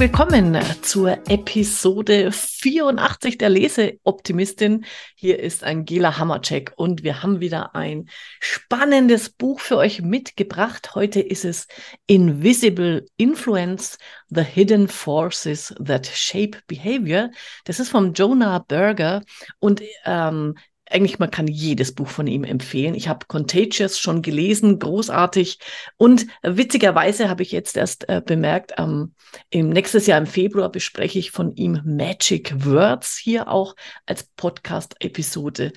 willkommen zur Episode 84 der Leseoptimistin. Hier ist Angela Hammercheck und wir haben wieder ein spannendes Buch für euch mitgebracht. Heute ist es Invisible Influence, The Hidden Forces That Shape Behavior. Das ist vom Jonah Berger und ähm, eigentlich, man kann jedes Buch von ihm empfehlen. Ich habe Contagious schon gelesen, großartig. Und witzigerweise habe ich jetzt erst äh, bemerkt, ähm, im nächstes Jahr im Februar bespreche ich von ihm Magic Words hier auch als Podcast-Episode.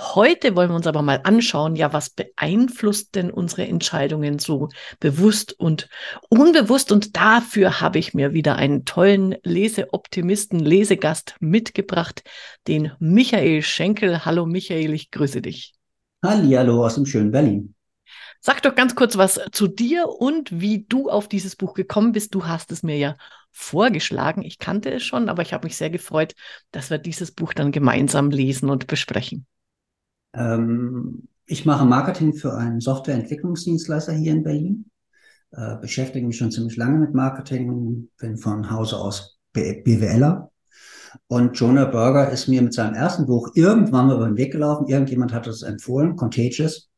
Heute wollen wir uns aber mal anschauen, ja, was beeinflusst denn unsere Entscheidungen so bewusst und unbewusst? Und dafür habe ich mir wieder einen tollen Leseoptimisten, Lesegast mitgebracht, den Michael Schenkel. Hallo Michael, ich grüße dich. Hallo aus dem schönen Berlin. Sag doch ganz kurz was zu dir und wie du auf dieses Buch gekommen bist. Du hast es mir ja vorgeschlagen. Ich kannte es schon, aber ich habe mich sehr gefreut, dass wir dieses Buch dann gemeinsam lesen und besprechen. Ähm, ich mache Marketing für einen Softwareentwicklungsdienstleister hier in Berlin, äh, beschäftige mich schon ziemlich lange mit Marketing, bin von Hause aus BWLer. Und Jonah Berger ist mir mit seinem ersten Buch irgendwann mal über den Weg gelaufen. Irgendjemand hat es empfohlen, Contagious.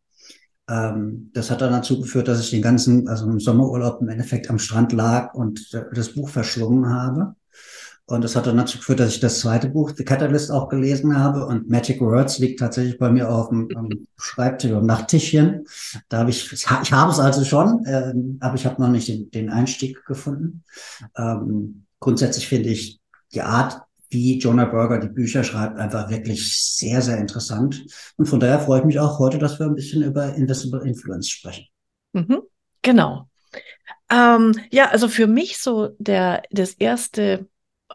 Ähm, das hat dann dazu geführt, dass ich den ganzen, also im Sommerurlaub im Endeffekt am Strand lag und das Buch verschlungen habe. Und das hat dann dazu geführt, dass ich das zweite Buch, The Catalyst, auch gelesen habe. Und Magic Words liegt tatsächlich bei mir auf dem, dem Schreibtisch, am Nachttischchen. Da habe ich, ich habe es also schon, ähm, aber ich habe noch nicht den, den Einstieg gefunden. Ähm, grundsätzlich finde ich die Art, wie Jonah Berger die Bücher schreibt, einfach wirklich sehr, sehr interessant. Und von daher freue ich mich auch heute, dass wir ein bisschen über Invisible Influence sprechen. Mhm, genau. Ähm, ja, also für mich so der, das erste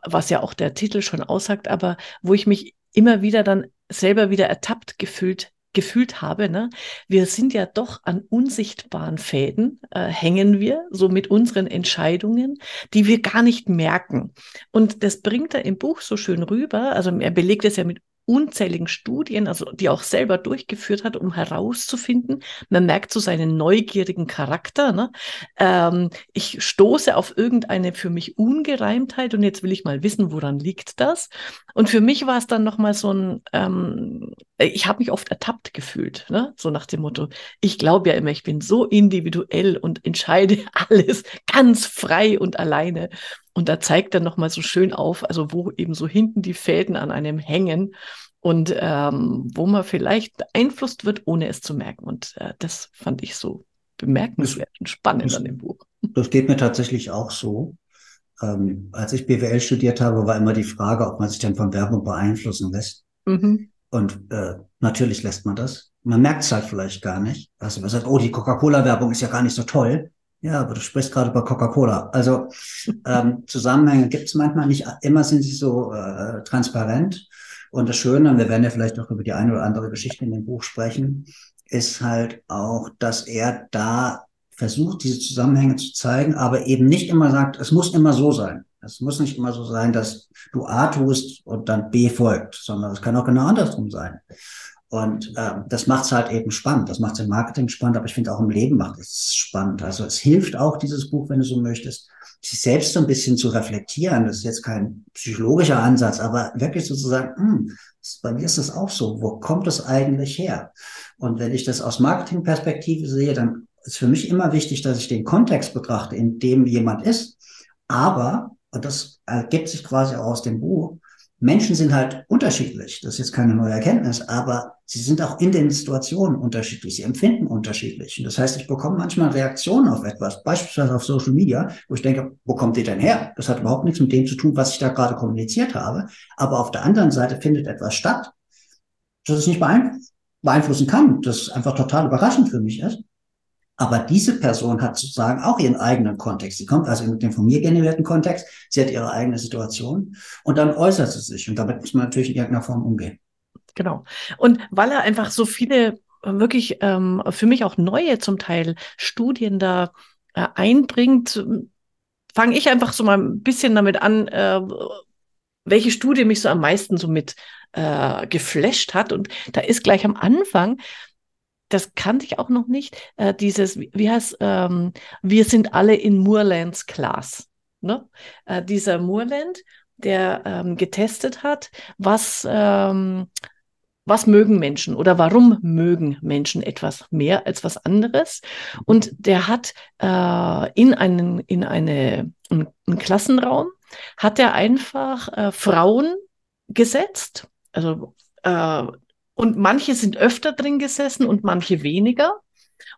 was ja auch der Titel schon aussagt, aber wo ich mich immer wieder dann selber wieder ertappt gefühlt gefühlt habe, ne? wir sind ja doch an unsichtbaren Fäden, äh, hängen wir so mit unseren Entscheidungen, die wir gar nicht merken. Und das bringt er im Buch so schön rüber. Also er belegt es ja mit unzähligen Studien, also die auch selber durchgeführt hat, um herauszufinden. Man merkt so seinen neugierigen Charakter. Ne? Ähm, ich stoße auf irgendeine für mich Ungereimtheit und jetzt will ich mal wissen, woran liegt das? Und für mich war es dann noch mal so ein, ähm, ich habe mich oft ertappt gefühlt, ne? so nach dem Motto, ich glaube ja immer, ich bin so individuell und entscheide alles ganz frei und alleine. Und da zeigt er nochmal so schön auf, also wo eben so hinten die Fäden an einem hängen und ähm, wo man vielleicht beeinflusst wird, ohne es zu merken. Und äh, das fand ich so bemerkenswert und spannend das, an dem Buch. Das geht mir tatsächlich auch so. Ähm, als ich BWL studiert habe, war immer die Frage, ob man sich denn von Werbung beeinflussen lässt. Mhm. Und äh, natürlich lässt man das. Man merkt es halt vielleicht gar nicht. Also man sagt, oh, die Coca-Cola-Werbung ist ja gar nicht so toll. Ja, aber du sprichst gerade über Coca-Cola. Also ähm, Zusammenhänge gibt es manchmal nicht. Immer sind sie so äh, transparent. Und das Schöne, und wir werden ja vielleicht noch über die eine oder andere Geschichte in dem Buch sprechen, ist halt auch, dass er da versucht, diese Zusammenhänge zu zeigen, aber eben nicht immer sagt, es muss immer so sein. Es muss nicht immer so sein, dass du A tust und dann B folgt, sondern es kann auch genau andersrum sein. Und äh, das macht es halt eben spannend. Das macht es im Marketing spannend, aber ich finde auch im Leben macht es spannend. Also es hilft auch, dieses Buch, wenn du so möchtest, sich selbst so ein bisschen zu reflektieren. Das ist jetzt kein psychologischer Ansatz, aber wirklich sozusagen, hm, bei mir ist das auch so. Wo kommt das eigentlich her? Und wenn ich das aus Marketingperspektive sehe, dann ist für mich immer wichtig, dass ich den Kontext betrachte, in dem jemand ist. Aber, und das ergibt sich quasi auch aus dem Buch, Menschen sind halt unterschiedlich. Das ist jetzt keine neue Erkenntnis, aber sie sind auch in den Situationen unterschiedlich. Sie empfinden unterschiedlich. Und das heißt, ich bekomme manchmal Reaktionen auf etwas, beispielsweise auf Social Media, wo ich denke, wo kommt ihr denn her? Das hat überhaupt nichts mit dem zu tun, was ich da gerade kommuniziert habe. Aber auf der anderen Seite findet etwas statt, das ich nicht beeinflussen kann. Das einfach total überraschend für mich ist. Aber diese Person hat sozusagen auch ihren eigenen Kontext. Sie kommt also mit dem von mir generierten Kontext, sie hat ihre eigene Situation und dann äußert sie sich. Und damit muss man natürlich in irgendeiner Form umgehen. Genau. Und weil er einfach so viele wirklich ähm, für mich auch neue zum Teil Studien da äh, einbringt, fange ich einfach so mal ein bisschen damit an, äh, welche Studie mich so am meisten so mit äh, geflasht hat. Und da ist gleich am Anfang das kannte ich auch noch nicht, äh, dieses, wie heißt, ähm, wir sind alle in Moorlands Class. Ne? Äh, dieser Moorland, der ähm, getestet hat, was, ähm, was mögen Menschen oder warum mögen Menschen etwas mehr als was anderes. Und der hat äh, in, einen, in eine, einen Klassenraum, hat er einfach äh, Frauen gesetzt, also äh, und manche sind öfter drin gesessen und manche weniger.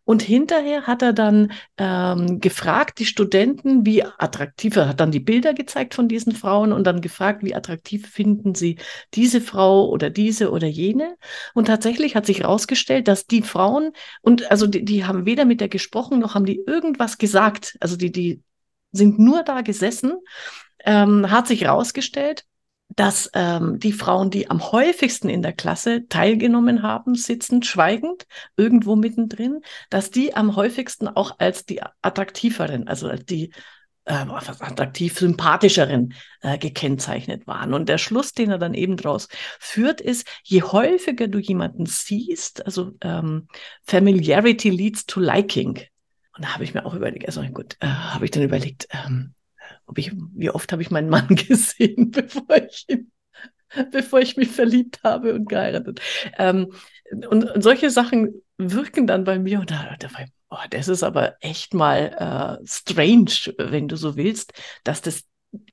Und hinterher hat er dann ähm, gefragt, die Studenten, wie attraktiv, er hat dann die Bilder gezeigt von diesen Frauen und dann gefragt, wie attraktiv finden sie diese Frau oder diese oder jene. Und tatsächlich hat sich herausgestellt, dass die Frauen, und also die, die haben weder mit der gesprochen, noch haben die irgendwas gesagt. Also die, die sind nur da gesessen, ähm, hat sich herausgestellt, dass ähm, die Frauen, die am häufigsten in der Klasse teilgenommen haben, sitzend, schweigend, irgendwo mittendrin, dass die am häufigsten auch als die attraktiveren, also als die äh, attraktiv sympathischeren äh, gekennzeichnet waren. Und der Schluss, den er dann eben daraus führt, ist, je häufiger du jemanden siehst, also ähm, Familiarity leads to liking. Und da habe ich mir auch überlegt, also gut, äh, habe ich dann überlegt, ähm, ob ich, wie oft habe ich meinen Mann gesehen, bevor ich ihn, bevor ich mich verliebt habe und geheiratet. Ähm, und, und, solche Sachen wirken dann bei mir und da, da war ich, oh, das ist aber echt mal äh, strange, wenn du so willst, dass das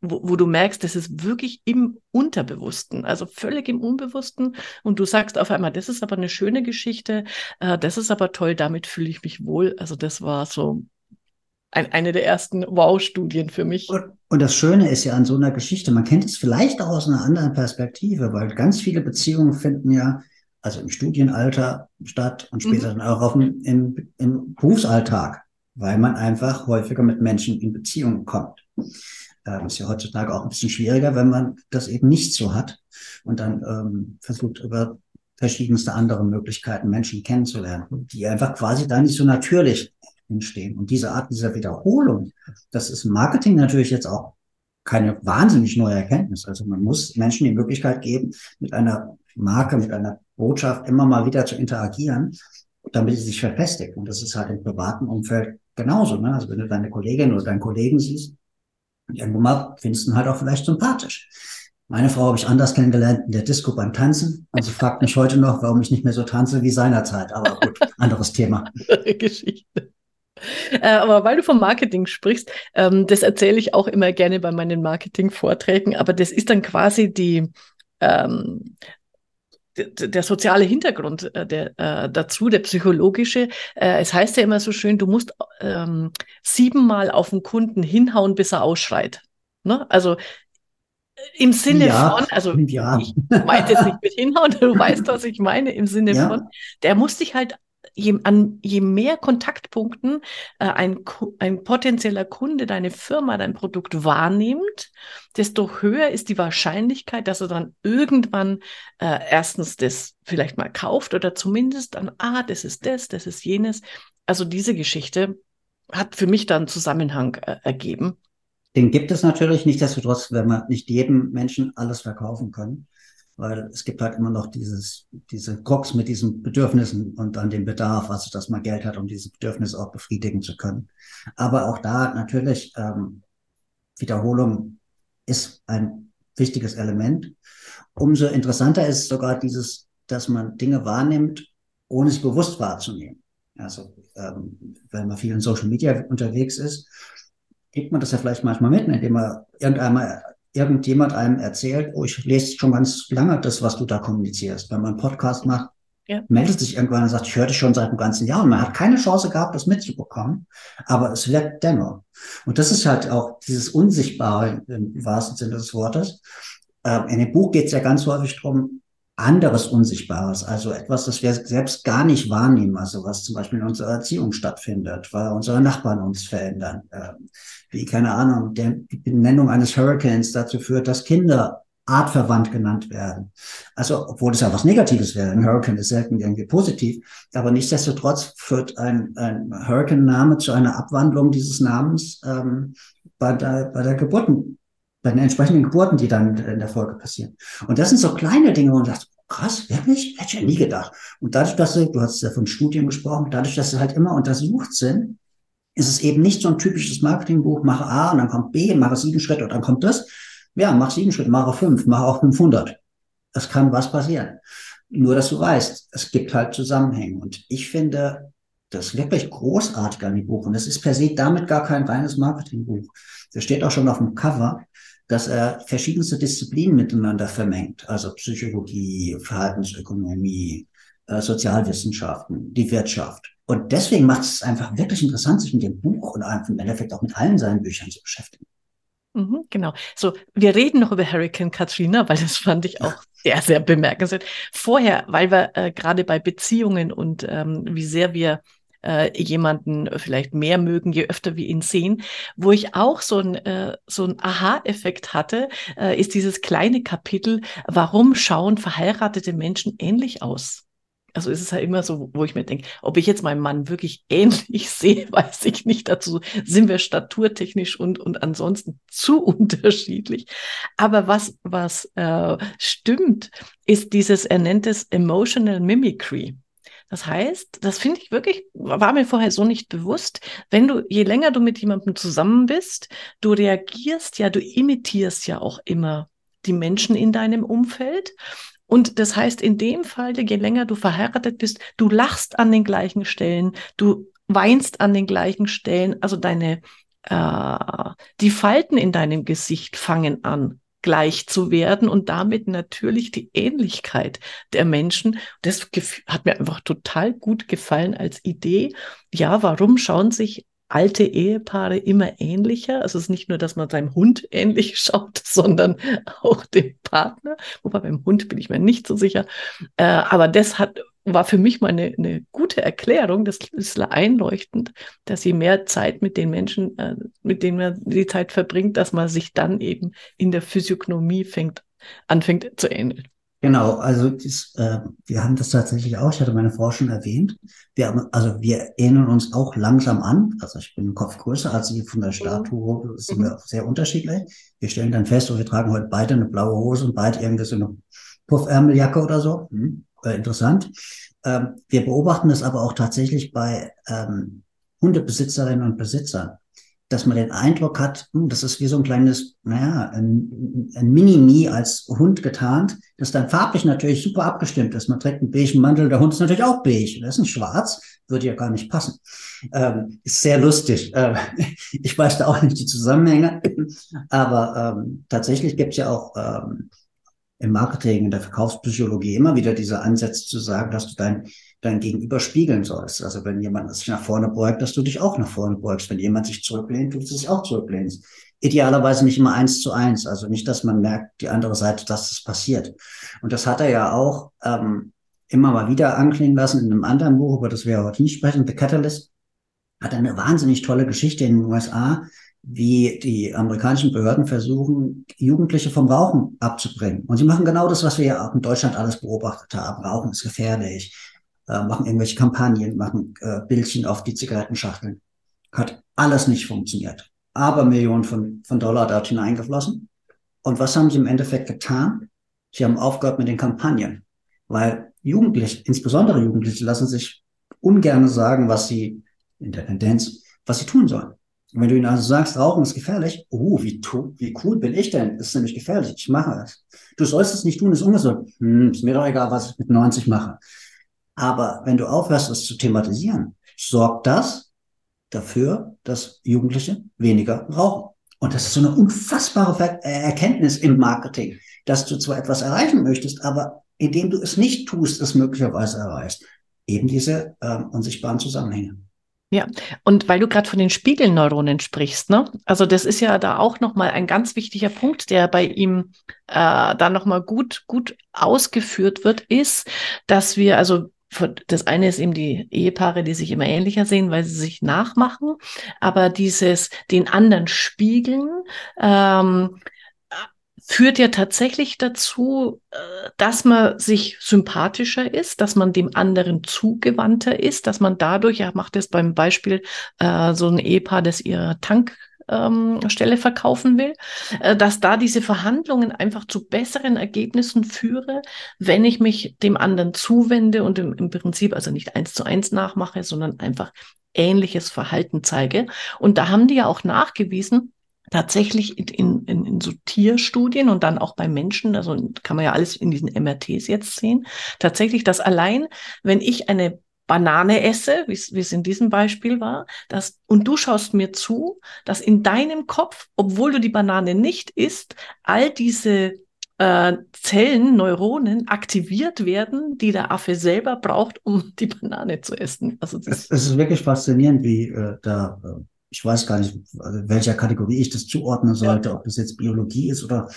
wo, wo, du merkst, das ist wirklich im Unterbewussten, also völlig im Unbewussten. Und du sagst auf einmal, das ist aber eine schöne Geschichte, äh, das ist aber toll, damit fühle ich mich wohl. Also das war so ein, eine der ersten Wow-Studien für mich. Und, und, das Schöne ist ja an so einer Geschichte, man kennt es vielleicht auch aus einer anderen Perspektive, weil ganz viele Beziehungen finden ja also im Studienalter statt und später mhm. dann auch auf dem, im, im Berufsalltag, weil man einfach häufiger mit Menschen in Beziehungen kommt. Ähm, ist ja heutzutage auch ein bisschen schwieriger, wenn man das eben nicht so hat und dann ähm, versucht über verschiedenste andere Möglichkeiten Menschen kennenzulernen, die einfach quasi da nicht so natürlich entstehen. Und diese Art dieser Wiederholung, das ist Marketing natürlich jetzt auch keine wahnsinnig neue Erkenntnis. Also man muss Menschen die Möglichkeit geben, mit einer Marke, mit einer Botschaft immer mal wieder zu interagieren, damit sie sich verfestigt. Und das ist halt im privaten Umfeld genauso. Ne? Also wenn du deine Kollegin oder deinen Kollegen siehst, irgendwo mal findest du ihn halt auch vielleicht sympathisch. Meine Frau habe ich anders kennengelernt in der Disco beim Tanzen. Sie fragt mich heute noch, warum ich nicht mehr so tanze wie seinerzeit. Aber gut, anderes Thema. Geschichte. Äh, aber weil du vom Marketing sprichst, ähm, das erzähle ich auch immer gerne bei meinen Marketing-Vorträgen, aber das ist dann quasi die, ähm, der, der soziale Hintergrund äh, der, äh, dazu, der psychologische. Äh, es heißt ja immer so schön, du musst ähm, siebenmal auf den Kunden hinhauen, bis er ausschreit. Ne? Also im Sinne ja, von, also ja. ich meinte jetzt nicht mit hinhauen, du weißt, was ich meine, im Sinne ja. von, der muss dich halt je, an, je mehr Kontaktpunkten äh, ein, ein potenzieller Kunde deine Firma, dein Produkt wahrnimmt, desto höher ist die Wahrscheinlichkeit, dass er dann irgendwann äh, erstens das vielleicht mal kauft oder zumindest dann, ah, das ist das, das ist jenes. Also diese Geschichte hat für mich dann Zusammenhang äh, ergeben. Den gibt es natürlich, nichtsdestotrotz, wenn man nicht jedem Menschen alles verkaufen kann weil es gibt halt immer noch dieses, diese Krux mit diesen Bedürfnissen und an dem Bedarf, also dass man Geld hat, um diese Bedürfnisse auch befriedigen zu können. Aber auch da natürlich ähm, Wiederholung ist ein wichtiges Element. Umso interessanter ist sogar dieses, dass man Dinge wahrnimmt, ohne es bewusst wahrzunehmen. Also ähm, wenn man viel in Social Media unterwegs ist, kriegt man das ja vielleicht manchmal mit, indem man irgendeinmal irgendjemand einem erzählt, oh, ich lese schon ganz lange das, was du da kommunizierst. Wenn man einen Podcast macht, ja. meldet sich irgendwann und sagt, ich höre dich schon seit einem ganzen Jahr und man hat keine Chance gehabt, das mitzubekommen, aber es wirkt dennoch. Und das ist halt auch dieses Unsichtbare im wahrsten Sinne des Wortes. Ähm, in dem Buch geht es ja ganz häufig darum, anderes Unsichtbares, also etwas, das wir selbst gar nicht wahrnehmen, also was zum Beispiel in unserer Erziehung stattfindet, weil unsere Nachbarn uns verändern, ähm, wie, keine Ahnung, der, die Benennung eines Hurricanes dazu führt, dass Kinder artverwandt genannt werden. Also, obwohl es ja was Negatives wäre, ein Hurricane ist selten irgendwie positiv, aber nichtsdestotrotz führt ein, ein Hurricane-Name zu einer Abwandlung dieses Namens ähm, bei, der, bei der Geburten, bei den entsprechenden Geburten, die dann in der Folge passieren. Und das sind so kleine Dinge, wo man sagt, krass, wirklich? Hätte ich ja nie gedacht. Und dadurch, dass du, du hast ja von Studien gesprochen, dadurch, dass sie halt immer untersucht sind, ist es eben nicht so ein typisches Marketingbuch, mache A und dann kommt B, mache sieben Schritte und dann kommt das. Ja, mach sieben Schritte, mache fünf, mache auch 500. Es kann was passieren. Nur, dass du weißt, es gibt halt Zusammenhänge. Und ich finde das wirklich großartig an dem Buch. Und es ist per se damit gar kein reines Marketingbuch. Da steht auch schon auf dem Cover, dass er verschiedenste Disziplinen miteinander vermengt. Also Psychologie, Verhaltensökonomie, äh, Sozialwissenschaften, die Wirtschaft. Und deswegen macht es einfach wirklich interessant, sich mit dem Buch und im Endeffekt auch mit allen seinen Büchern zu beschäftigen. Mhm, genau. So, wir reden noch über Hurricane Katrina, weil das fand ich auch sehr, sehr bemerkenswert. Vorher, weil wir äh, gerade bei Beziehungen und ähm, wie sehr wir äh, jemanden vielleicht mehr mögen, je öfter wir ihn sehen. Wo ich auch so ein, äh, so ein Aha-Effekt hatte, äh, ist dieses kleine Kapitel, warum schauen verheiratete Menschen ähnlich aus? Also ist es ja immer so, wo ich mir denke, ob ich jetzt meinen Mann wirklich ähnlich sehe, weiß ich nicht. Dazu sind wir staturtechnisch und, und ansonsten zu unterschiedlich. Aber was, was äh, stimmt, ist dieses, er nennt es Emotional Mimicry. Das heißt, das finde ich wirklich, war mir vorher so nicht bewusst, wenn du, je länger du mit jemandem zusammen bist, du reagierst ja, du imitierst ja auch immer die Menschen in deinem Umfeld. Und das heißt, in dem Fall, je länger du verheiratet bist, du lachst an den gleichen Stellen, du weinst an den gleichen Stellen, also deine, äh, die Falten in deinem Gesicht fangen an, gleich zu werden und damit natürlich die Ähnlichkeit der Menschen. Das hat mir einfach total gut gefallen als Idee. Ja, warum schauen sich alte Ehepaare immer ähnlicher. Also es ist nicht nur, dass man seinem Hund ähnlich schaut, sondern auch dem Partner. Wobei beim Hund bin ich mir nicht so sicher. Äh, aber das hat, war für mich mal eine, eine gute Erklärung. Das ist einleuchtend, dass je mehr Zeit mit den Menschen, äh, mit denen man die Zeit verbringt, dass man sich dann eben in der Physiognomie fängt, anfängt zu ähneln. Genau, also das, äh, wir haben das tatsächlich auch, ich hatte meine Frau schon erwähnt. Wir haben, also wir erinnern uns auch langsam an. Also ich bin Kopf größer als sie von der Statue, sind wir sehr unterschiedlich. Wir stellen dann fest, oh, wir tragen heute beide eine blaue Hose und beide irgendwie so eine Puffärmeljacke oder so. Hm, äh, interessant. Ähm, wir beobachten das aber auch tatsächlich bei ähm, Hundebesitzerinnen und Besitzern dass man den Eindruck hat, hm, das ist wie so ein kleines, naja, ein, ein Mini-Me als Hund getarnt, das dann farblich natürlich super abgestimmt ist. Man trägt einen beigen Mantel, der Hund ist natürlich auch beige, das ist ein schwarz, würde ja gar nicht passen. Ähm, ist sehr lustig. Äh, ich weiß da auch nicht die Zusammenhänge, aber ähm, tatsächlich gibt es ja auch ähm, im Marketing, in der Verkaufspsychologie immer wieder diese Ansätze zu sagen, dass du dein dein Gegenüber spiegeln sollst. Also wenn jemand sich nach vorne beugt, dass du dich auch nach vorne beugst. Wenn jemand sich zurücklehnt, du dich auch zurücklehnst. Idealerweise nicht immer eins zu eins. Also nicht, dass man merkt, die andere Seite, dass es passiert. Und das hat er ja auch ähm, immer mal wieder anklingen lassen in einem anderen Buch, über das wir heute nicht sprechen, The Catalyst. Hat eine wahnsinnig tolle Geschichte in den USA, wie die amerikanischen Behörden versuchen, Jugendliche vom Rauchen abzubringen. Und sie machen genau das, was wir ja auch in Deutschland alles beobachtet haben. Rauchen ist gefährlich äh, machen irgendwelche Kampagnen, machen äh, Bildchen auf die Zigarettenschachteln. Hat alles nicht funktioniert. Aber Millionen von, von Dollar dort hineingeflossen. Und was haben sie im Endeffekt getan? Sie haben aufgehört mit den Kampagnen. Weil Jugendliche, insbesondere Jugendliche, lassen sich ungern sagen, was sie in der Tendenz, was sie tun sollen. Und wenn du ihnen also sagst, Rauchen ist gefährlich, oh, wie, wie cool bin ich denn? Das ist nämlich gefährlich, ich mache es. Du sollst es nicht tun, ist ungesund. Hm, ist mir doch egal, was ich mit 90 mache. Aber wenn du aufhörst, es zu thematisieren, sorgt das dafür, dass Jugendliche weniger rauchen. Und das ist so eine unfassbare äh, Erkenntnis im Marketing, dass du zwar etwas erreichen möchtest, aber indem du es nicht tust, es möglicherweise erreichst. Eben diese ähm, unsichtbaren Zusammenhänge. Ja, und weil du gerade von den Spiegelneuronen sprichst, ne? Also das ist ja da auch nochmal ein ganz wichtiger Punkt, der bei ihm äh, da nochmal gut, gut ausgeführt wird, ist, dass wir, also das eine ist eben die Ehepaare, die sich immer ähnlicher sehen, weil sie sich nachmachen, aber dieses den anderen spiegeln ähm, führt ja tatsächlich dazu, äh, dass man sich sympathischer ist, dass man dem anderen zugewandter ist, dass man dadurch, ja, macht es beim Beispiel äh, so ein Ehepaar, das ihre Tank ähm, verkaufen will, äh, dass da diese Verhandlungen einfach zu besseren Ergebnissen führe, wenn ich mich dem anderen zuwende und im, im Prinzip also nicht eins zu eins nachmache, sondern einfach ähnliches Verhalten zeige. Und da haben die ja auch nachgewiesen, tatsächlich in, in, in so Tierstudien und dann auch bei Menschen, also kann man ja alles in diesen MRTs jetzt sehen, tatsächlich, dass allein, wenn ich eine Banane esse, wie es in diesem Beispiel war, dass, und du schaust mir zu, dass in deinem Kopf, obwohl du die Banane nicht isst, all diese äh, Zellen, Neuronen aktiviert werden, die der Affe selber braucht, um die Banane zu essen. Also das es, ist wirklich faszinierend, wie äh, da, äh, ich weiß gar nicht, welcher Kategorie ich das zuordnen sollte, ja. ob das jetzt Biologie ist oder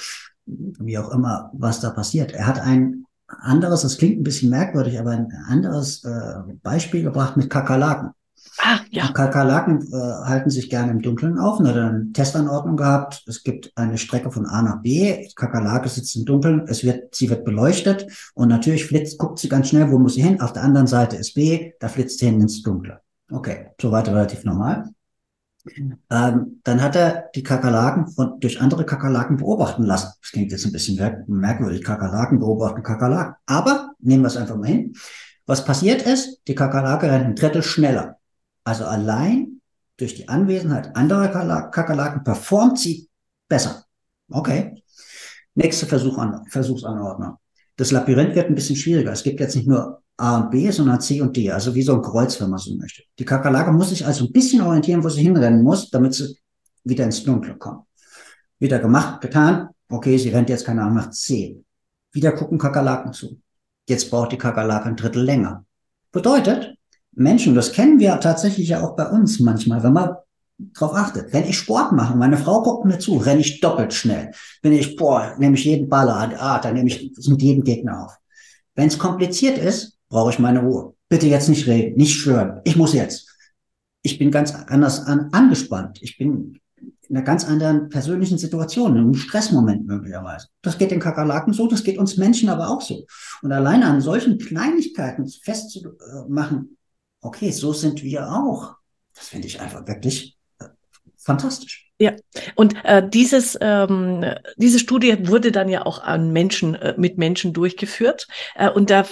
wie auch immer, was da passiert. Er hat ein anderes, das klingt ein bisschen merkwürdig, aber ein anderes äh, Beispiel gebracht mit Kakerlaken. Ah, ja. Kakerlaken äh, halten sich gerne im Dunkeln auf und hat eine Testanordnung gehabt. Es gibt eine Strecke von A nach B. Kakerlake sitzt im Dunkeln. Es wird, sie wird beleuchtet und natürlich flitzt, guckt sie ganz schnell, wo muss sie hin? Auf der anderen Seite ist B, da flitzt sie hin ins Dunkle. Okay, soweit relativ normal. Ähm, dann hat er die Kakerlaken von, durch andere Kakerlaken beobachten lassen. Das klingt jetzt ein bisschen merkwürdig. Kakerlaken beobachten Kakerlaken. Aber nehmen wir es einfach mal hin. Was passiert ist, die Kakerlake rennt ein Drittel schneller. Also allein durch die Anwesenheit anderer Kakerlaken performt sie besser. Okay. Nächste Versuch an, Versuchsanordnung. Das Labyrinth wird ein bisschen schwieriger. Es gibt jetzt nicht nur A und B, sondern C und D, also wie so ein Kreuz, wenn man so möchte. Die Kakerlake muss sich also ein bisschen orientieren, wo sie hinrennen muss, damit sie wieder ins Dunkle kommt. Wieder gemacht, getan. Okay, sie rennt jetzt keine Ahnung nach C. Wieder gucken Kakerlaken zu. Jetzt braucht die Kakerlake ein Drittel länger. Bedeutet, Menschen, das kennen wir tatsächlich ja auch bei uns manchmal, wenn man drauf achtet. Wenn ich Sport mache, meine Frau guckt mir zu, renne ich doppelt schnell. Wenn ich, boah, nehme ich jeden Baller an, ah, dann nehme ich mit jedem Gegner auf. Wenn es kompliziert ist, brauche ich meine Ruhe. Bitte jetzt nicht reden, nicht schwören. Ich muss jetzt. Ich bin ganz anders an, angespannt. Ich bin in einer ganz anderen persönlichen Situation, in einem Stressmoment möglicherweise. Das geht den Kakerlaken so, das geht uns Menschen aber auch so. Und alleine an solchen Kleinigkeiten festzumachen, okay, so sind wir auch. Das finde ich einfach wirklich äh, fantastisch. Ja, und äh, dieses, ähm, diese Studie wurde dann ja auch an Menschen, äh, mit Menschen durchgeführt. Äh, und da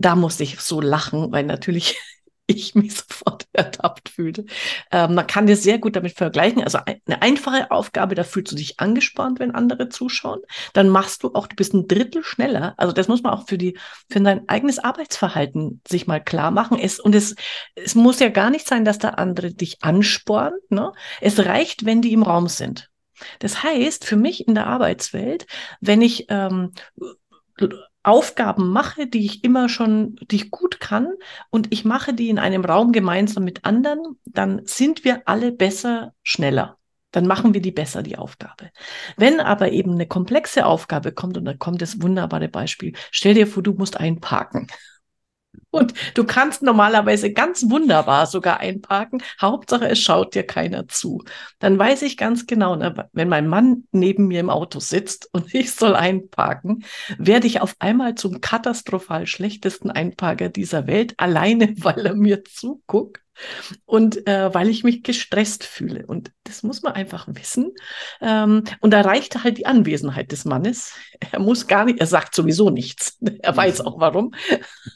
da musste ich so lachen, weil natürlich ich mich sofort ertappt fühlte. Ähm, man kann das sehr gut damit vergleichen. Also eine einfache Aufgabe, da fühlst du dich angespannt, wenn andere zuschauen. Dann machst du auch, du bist ein Drittel schneller. Also das muss man auch für die, für dein eigenes Arbeitsverhalten sich mal klar machen. Es, und es, es muss ja gar nicht sein, dass der andere dich anspornt. Ne? Es reicht, wenn die im Raum sind. Das heißt, für mich in der Arbeitswelt, wenn ich ähm, Aufgaben mache, die ich immer schon, die ich gut kann und ich mache die in einem Raum gemeinsam mit anderen, dann sind wir alle besser, schneller. Dann machen wir die besser, die Aufgabe. Wenn aber eben eine komplexe Aufgabe kommt, und da kommt das wunderbare Beispiel, stell dir vor, du musst einparken. Und du kannst normalerweise ganz wunderbar sogar einparken. Hauptsache, es schaut dir keiner zu. Dann weiß ich ganz genau, ne, wenn mein Mann neben mir im Auto sitzt und ich soll einparken, werde ich auf einmal zum katastrophal schlechtesten Einparker dieser Welt, alleine weil er mir zuguckt und äh, weil ich mich gestresst fühle. Und das muss man einfach wissen. Ähm, und da reicht halt die Anwesenheit des Mannes. Er muss gar nicht, er sagt sowieso nichts. Er weiß auch warum.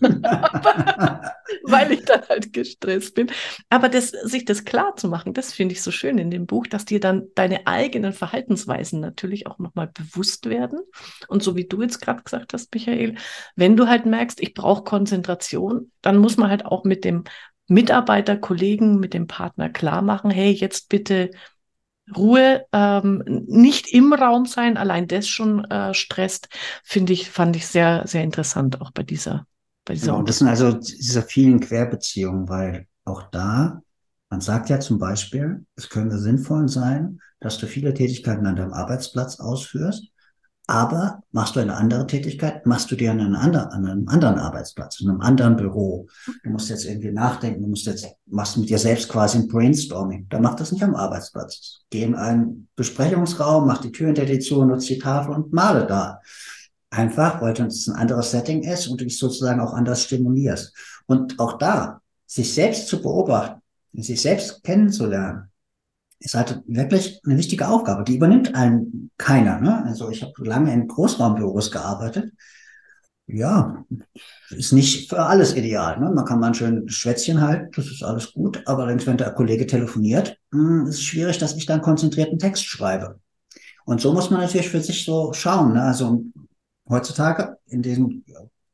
weil ich dann halt gestresst bin. Aber das, sich das klar zu machen, das finde ich so schön in dem Buch, dass dir dann deine eigenen Verhaltensweisen natürlich auch nochmal bewusst werden. Und so wie du jetzt gerade gesagt hast, Michael, wenn du halt merkst, ich brauche Konzentration, dann muss man halt auch mit dem Mitarbeiter, Kollegen, mit dem Partner klar machen, hey, jetzt bitte Ruhe, ähm, nicht im Raum sein, allein das schon äh, stresst, finde ich, fand ich sehr, sehr interessant, auch bei dieser, bei dieser. Genau, das sind also diese vielen Querbeziehungen, weil auch da, man sagt ja zum Beispiel, es könnte sinnvoll sein, dass du viele Tätigkeiten an deinem Arbeitsplatz ausführst, aber machst du eine andere Tätigkeit, machst du dir an einem, anderen, an einem anderen Arbeitsplatz, in einem anderen Büro. Du musst jetzt irgendwie nachdenken, du musst jetzt, machst mit dir selbst quasi ein Brainstorming. Da macht das nicht am Arbeitsplatz. Geh in einen Besprechungsraum, mach die Tür hinter dir zu, nutze die Tafel und male da. Einfach, weil es ein anderes Setting ist und du dich sozusagen auch anders stimulierst. Und auch da, sich selbst zu beobachten, sich selbst kennenzulernen, ist halt wirklich eine wichtige Aufgabe. Die übernimmt einem keiner. Ne? Also ich habe lange in Großraumbüros gearbeitet. Ja, ist nicht für alles ideal. Ne? Man kann mal ein schönes Schwätzchen halten, das ist alles gut. Aber wenn der Kollege telefoniert, hm, ist es schwierig, dass ich dann konzentrierten Text schreibe. Und so muss man natürlich für sich so schauen. Ne? Also heutzutage in diesen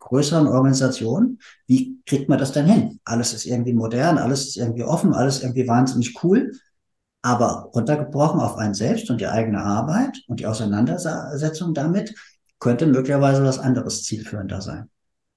größeren Organisationen, wie kriegt man das denn hin? Alles ist irgendwie modern, alles ist irgendwie offen, alles irgendwie wahnsinnig cool. Aber runtergebrochen auf einen selbst und die eigene Arbeit und die Auseinandersetzung damit könnte möglicherweise was anderes zielführender sein.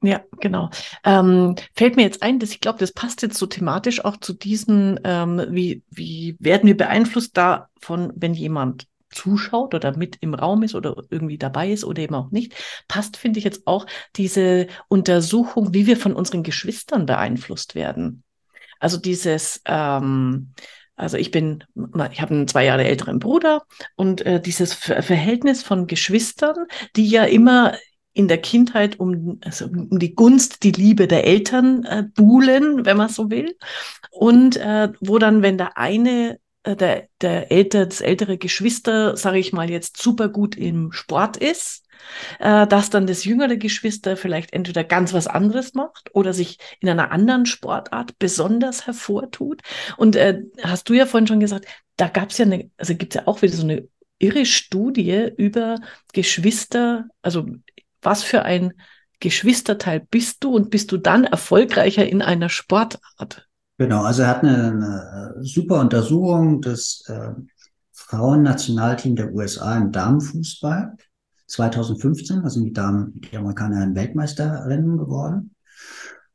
Ja, genau. Ähm, fällt mir jetzt ein, dass ich glaube, das passt jetzt so thematisch auch zu diesen, ähm, wie, wie werden wir beeinflusst davon, wenn jemand zuschaut oder mit im Raum ist oder irgendwie dabei ist oder eben auch nicht, passt, finde ich jetzt auch diese Untersuchung, wie wir von unseren Geschwistern beeinflusst werden. Also dieses, ähm, also ich bin, ich habe einen zwei Jahre älteren Bruder und äh, dieses Verhältnis von Geschwistern, die ja immer in der Kindheit um, also um die Gunst, die Liebe der Eltern äh, buhlen, wenn man so will. Und äh, wo dann, wenn der eine äh, der, der älter, das ältere Geschwister, sage ich mal jetzt, super gut im Sport ist, äh, dass dann das jüngere Geschwister vielleicht entweder ganz was anderes macht oder sich in einer anderen Sportart besonders hervortut. Und äh, hast du ja vorhin schon gesagt, da gab es ja eine, also gibt es ja auch wieder so eine irre Studie über Geschwister, also was für ein Geschwisterteil bist du und bist du dann erfolgreicher in einer Sportart? Genau, also er hat eine, eine super Untersuchung des äh, Frauennationalteam der USA im Damenfußball 2015, also die Damen, die Amerikaner Weltmeisterinnen geworden.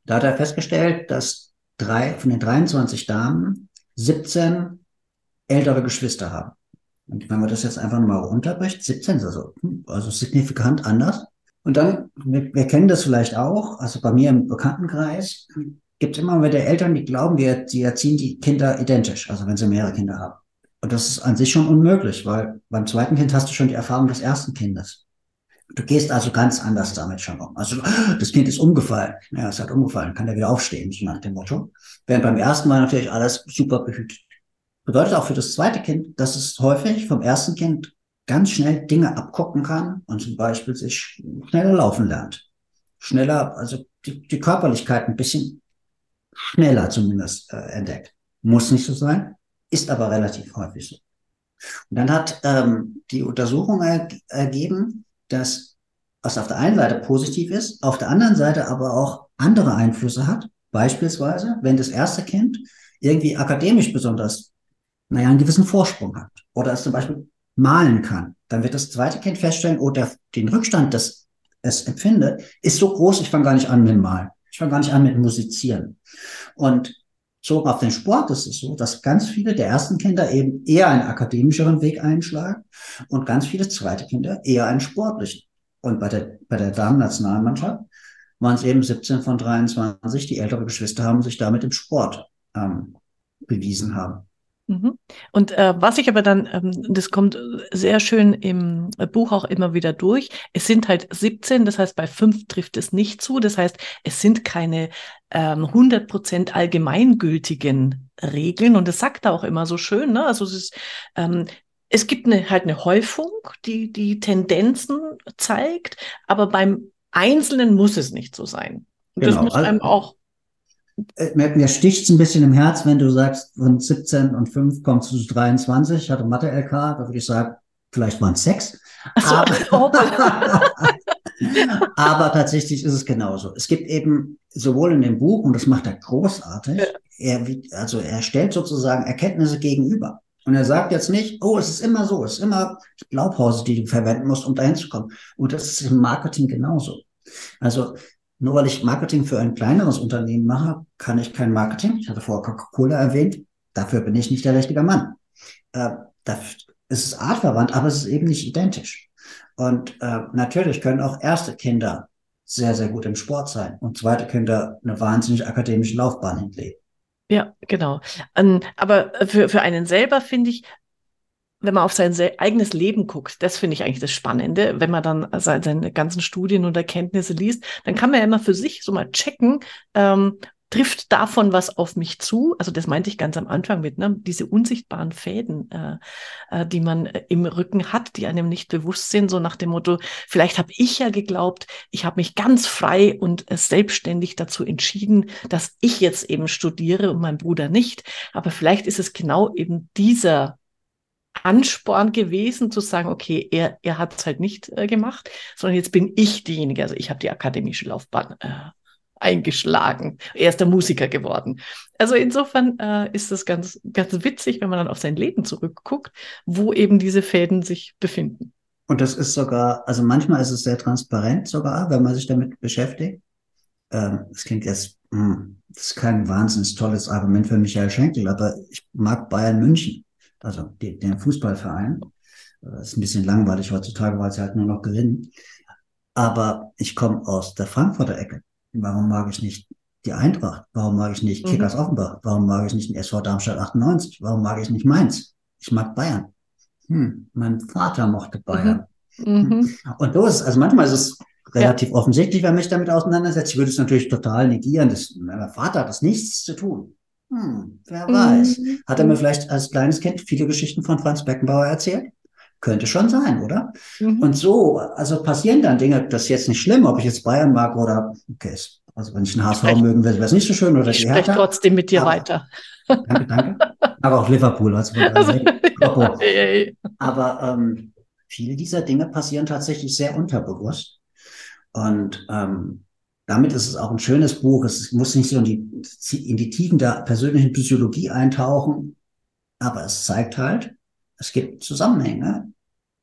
Da hat er festgestellt, dass drei von den 23 Damen 17 ältere Geschwister haben. Und wenn man das jetzt einfach mal runterbricht, 17 ist also, also signifikant anders. Und dann, wir, wir kennen das vielleicht auch, also bei mir im Bekanntenkreis, gibt es immer wieder Eltern, die glauben, wir, die erziehen die Kinder identisch, also wenn sie mehrere Kinder haben. Und das ist an sich schon unmöglich, weil beim zweiten Kind hast du schon die Erfahrung des ersten Kindes. Du gehst also ganz anders damit schon um. Also das Kind ist umgefallen. Ja, es hat umgefallen, kann er wieder aufstehen, so nach dem Motto. Während beim ersten Mal natürlich alles super behütet. Bedeutet auch für das zweite Kind, dass es häufig vom ersten Kind ganz schnell Dinge abgucken kann und zum Beispiel sich schneller laufen lernt. Schneller, also die, die Körperlichkeit ein bisschen schneller zumindest äh, entdeckt. Muss nicht so sein, ist aber relativ häufig so. Und dann hat ähm, die Untersuchung er ergeben, dass was auf der einen Seite positiv ist, auf der anderen Seite aber auch andere Einflüsse hat. Beispielsweise, wenn das erste Kind irgendwie akademisch besonders, naja, einen gewissen Vorsprung hat oder es zum Beispiel malen kann, dann wird das zweite Kind feststellen, oh, der, den Rückstand, das es empfindet, ist so groß, ich fange gar nicht an mit Malen. Ich fange gar nicht an mit Musizieren. Und so auf den Sport ist es so, dass ganz viele der ersten Kinder eben eher einen akademischeren Weg einschlagen und ganz viele zweite Kinder eher einen sportlichen. Und bei der, bei der Damen-Nationalmannschaft waren es eben 17 von 23, die ältere Geschwister haben sich damit im Sport ähm, bewiesen haben. Mhm. Und äh, was ich aber dann, ähm, das kommt sehr schön im Buch auch immer wieder durch, es sind halt 17, das heißt bei 5 trifft es nicht zu, das heißt es sind keine ähm, 100% allgemeingültigen Regeln und das sagt er auch immer so schön, ne? also es ist, ähm, es gibt eine, halt eine Häufung, die die Tendenzen zeigt, aber beim Einzelnen muss es nicht so sein. Und genau. das muss einem auch äh, mir, mir sticht es ein bisschen im Herz, wenn du sagst, von 17 und 5 kommst du zu 23. Ich hatte Mathe-LK, da würde ich sagen, vielleicht waren es 6. So, aber, aber tatsächlich ist es genauso. Es gibt eben sowohl in dem Buch, und das macht er großartig, er, also er stellt sozusagen Erkenntnisse gegenüber. Und er sagt jetzt nicht, oh, es ist immer so, es ist immer Blaupause, die du verwenden musst, um dahin zu kommen. Und das ist im Marketing genauso. Also nur weil ich Marketing für ein kleineres Unternehmen mache, kann ich kein Marketing. Ich hatte vorher Coca-Cola erwähnt. Dafür bin ich nicht der richtige Mann. Äh, das ist artverwandt, aber es ist eben nicht identisch. Und äh, natürlich können auch erste Kinder sehr, sehr gut im Sport sein und zweite Kinder eine wahnsinnig akademische Laufbahn hinlegen. Ja, genau. Ähm, aber für, für einen selber finde ich, wenn man auf sein eigenes Leben guckt, das finde ich eigentlich das Spannende, wenn man dann seine, seine ganzen Studien und Erkenntnisse liest, dann kann man ja immer für sich so mal checken, ähm, trifft davon was auf mich zu? Also das meinte ich ganz am Anfang mit, ne? diese unsichtbaren Fäden, äh, äh, die man äh, im Rücken hat, die einem nicht bewusst sind, so nach dem Motto, vielleicht habe ich ja geglaubt, ich habe mich ganz frei und äh, selbstständig dazu entschieden, dass ich jetzt eben studiere und mein Bruder nicht. Aber vielleicht ist es genau eben dieser Ansporn gewesen, zu sagen, okay, er, er hat es halt nicht äh, gemacht, sondern jetzt bin ich diejenige. Also ich habe die akademische Laufbahn äh, eingeschlagen. Er ist der Musiker geworden. Also insofern äh, ist das ganz, ganz witzig, wenn man dann auf sein Leben zurückguckt, wo eben diese Fäden sich befinden. Und das ist sogar, also manchmal ist es sehr transparent sogar, wenn man sich damit beschäftigt. Ähm, das klingt jetzt, mh, hm, das ist kein wahnsinnig tolles Argument für Michael Schenkel, aber ich mag Bayern München also die, den Fußballverein. Das ist ein bisschen langweilig heutzutage, weil sie halt nur noch gewinnen. Aber ich komme aus der Frankfurter Ecke. Warum mag ich nicht die Eintracht? Warum mag ich nicht mhm. Kickers Offenbach? Warum mag ich nicht den SV Darmstadt 98? Warum mag ich nicht Mainz? Ich mag Bayern. Hm, mein Vater mochte Bayern. Mhm. mhm. Und ist, also manchmal ist es relativ ja. offensichtlich, wenn mich damit auseinandersetzt. Ich würde es natürlich total negieren. Das, mein Vater hat das nichts zu tun. Hm, wer weiß. Mhm. Hat er mir vielleicht als kleines Kind viele Geschichten von Franz Beckenbauer erzählt? Könnte schon sein, oder? Mhm. Und so, also passieren dann Dinge, das ist jetzt nicht schlimm, ob ich jetzt Bayern mag oder, okay, also wenn ich einen HSV mögen will, wäre es nicht so schön oder ich Hertha. trotzdem mit dir aber, weiter. Danke, danke. Aber auch Liverpool, also, also Aber ähm, viele dieser Dinge passieren tatsächlich sehr unterbewusst. Und ähm, damit ist es auch ein schönes Buch. Es muss nicht so in die, in die Tiefen der persönlichen Psychologie eintauchen, aber es zeigt halt, es gibt Zusammenhänge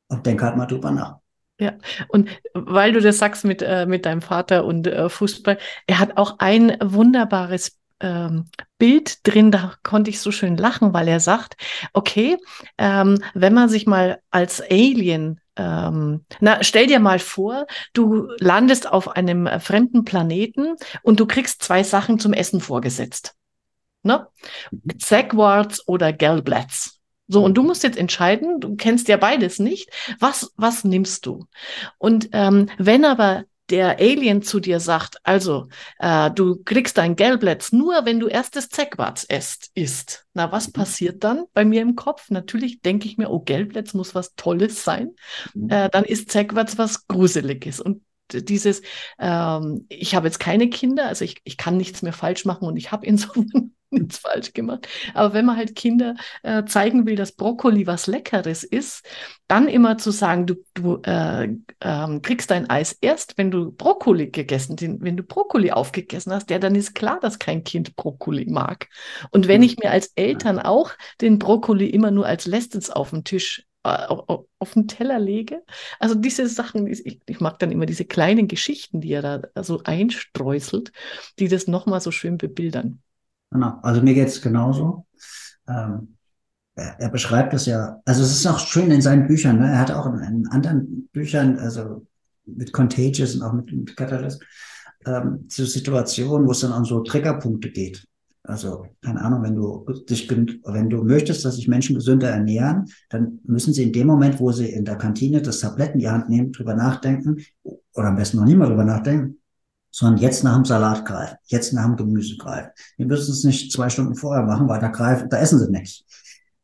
und denk halt mal drüber nach. Ja, und weil du das sagst mit, äh, mit deinem Vater und äh, Fußball, er hat auch ein wunderbares ähm, Bild drin, da konnte ich so schön lachen, weil er sagt, okay, ähm, wenn man sich mal als Alien ähm, na, stell dir mal vor, du landest auf einem äh, fremden Planeten und du kriegst zwei Sachen zum Essen vorgesetzt. Ne? Mhm. Zackwarts oder Gelblätz. So, und du musst jetzt entscheiden, du kennst ja beides nicht, was, was nimmst du? Und ähm, wenn aber der Alien zu dir sagt, also äh, du kriegst dein Gelblätz nur, wenn du erstes Zeckwatz esst, isst. Na, was mhm. passiert dann bei mir im Kopf? Natürlich denke ich mir, oh, Gelblätz muss was Tolles sein. Mhm. Äh, dann ist Zeckwatz was Gruseliges. Und dieses, ähm, ich habe jetzt keine Kinder, also ich, ich kann nichts mehr falsch machen und ich habe insofern nichts falsch gemacht. Aber wenn man halt Kinder äh, zeigen will, dass Brokkoli was Leckeres ist, dann immer zu sagen, du, du äh, ähm, kriegst dein Eis erst, wenn du Brokkoli gegessen, den, wenn du Brokkoli aufgegessen hast, ja, dann ist klar, dass kein Kind Brokkoli mag. Und wenn ich mir als Eltern auch den Brokkoli immer nur als Lestens auf den Tisch äh, auf den Teller lege. Also diese Sachen, ich, mag dann immer diese kleinen Geschichten, die er da so einstreuselt, die das nochmal so schön bebildern. Genau, also mir geht es genauso. Ähm, er, beschreibt es ja, also es ist auch schön in seinen Büchern, ne? er hat auch in, in anderen Büchern, also mit Contagious und auch mit, mit Catalyst, ähm, so Situationen, wo es dann um so Triggerpunkte geht. Also, keine Ahnung, wenn du dich, wenn du möchtest, dass sich Menschen gesünder ernähren, dann müssen sie in dem Moment, wo sie in der Kantine das Tablett in die Hand nehmen, drüber nachdenken, oder am besten noch nie mal drüber nachdenken, sondern jetzt nach dem Salat greifen, jetzt nach dem Gemüse greifen. Wir müssen es nicht zwei Stunden vorher machen, weil da greifen, da essen sie nichts.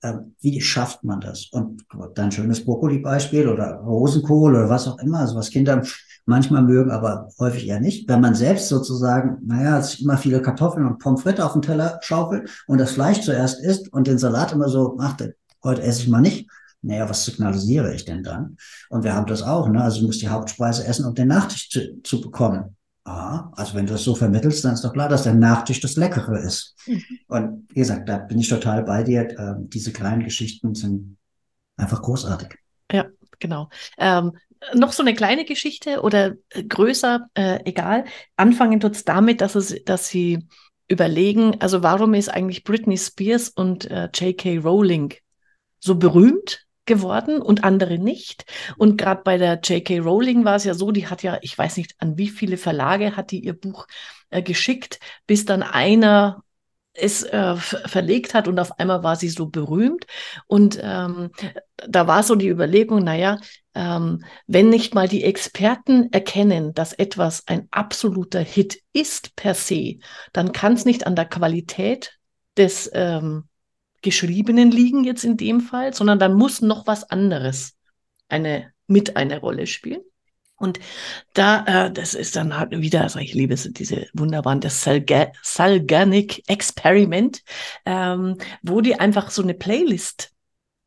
Ähm, wie schafft man das? Und dann schönes Brokkoli-Beispiel oder Rosenkohl oder was auch immer, also was Kinder manchmal mögen, aber häufig eher nicht. Wenn man selbst sozusagen, naja, immer viele Kartoffeln und Pommes frites auf den Teller schaufelt und das Fleisch zuerst isst und den Salat immer so, ach, heute esse ich mal nicht. Naja, was signalisiere ich denn dann? Und wir haben das auch, ne? Also du musst die Hauptspeise essen, um den Nachtisch zu, zu bekommen. Ah, also wenn du das so vermittelst, dann ist doch klar, dass der Nachtisch das Leckere ist. Mhm. Und wie gesagt, da bin ich total bei dir. Ähm, diese kleinen Geschichten sind einfach großartig. Ja, genau. Ähm, noch so eine kleine Geschichte oder äh, größer, äh, egal. Anfangen tut es damit, dass, es, dass sie überlegen, also warum ist eigentlich Britney Spears und äh, J.K. Rowling so berühmt geworden und andere nicht. Und gerade bei der J.K. Rowling war es ja so, die hat ja, ich weiß nicht, an wie viele Verlage hat die ihr Buch äh, geschickt, bis dann einer es äh, verlegt hat und auf einmal war sie so berühmt. Und ähm, da war so die Überlegung, naja, ähm, wenn nicht mal die Experten erkennen, dass etwas ein absoluter Hit ist per se, dann kann es nicht an der Qualität des ähm, Geschriebenen liegen jetzt in dem Fall, sondern dann muss noch was anderes eine, mit eine Rolle spielen. Und da, äh, das ist dann halt wieder, also ich liebe so diese wunderbaren, das Salga Salganic Experiment, ähm, wo die einfach so eine Playlist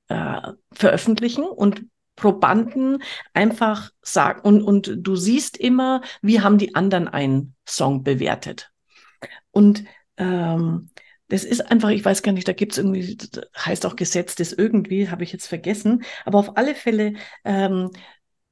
äh, veröffentlichen und Probanden einfach sagen, und, und du siehst immer, wie haben die anderen einen Song bewertet. Und ähm, das ist einfach, ich weiß gar nicht, da gibt es irgendwie, heißt auch Gesetz des irgendwie, habe ich jetzt vergessen. Aber auf alle Fälle, ähm,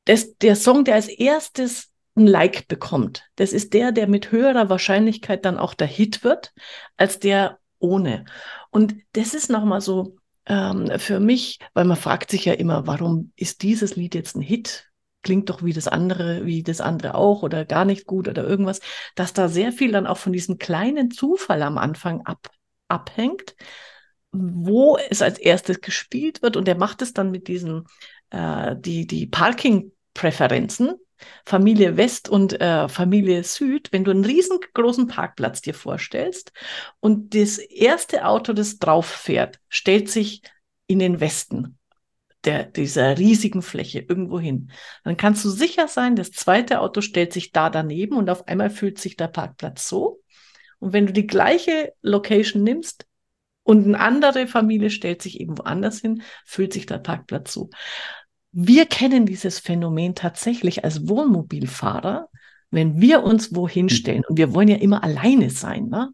das, der Song, der als erstes ein Like bekommt, das ist der, der mit höherer Wahrscheinlichkeit dann auch der Hit wird, als der ohne. Und das ist nochmal so ähm, für mich, weil man fragt sich ja immer, warum ist dieses Lied jetzt ein Hit? Klingt doch wie das andere, wie das andere auch oder gar nicht gut oder irgendwas, dass da sehr viel dann auch von diesem kleinen Zufall am Anfang ab, abhängt, wo es als erstes gespielt wird. Und er macht es dann mit diesen, äh, die, die Parking-Präferenzen, Familie West und äh, Familie Süd, wenn du einen riesengroßen Parkplatz dir vorstellst und das erste Auto, das drauf fährt, stellt sich in den Westen der, dieser riesigen Fläche irgendwo hin, dann kannst du sicher sein, das zweite Auto stellt sich da daneben und auf einmal fühlt sich der Parkplatz so. Und wenn du die gleiche Location nimmst und eine andere Familie stellt sich irgendwo anders hin, fühlt sich der Parkplatz so. Wir kennen dieses Phänomen tatsächlich als Wohnmobilfahrer, wenn wir uns wohin stellen. Und wir wollen ja immer alleine sein. Ne?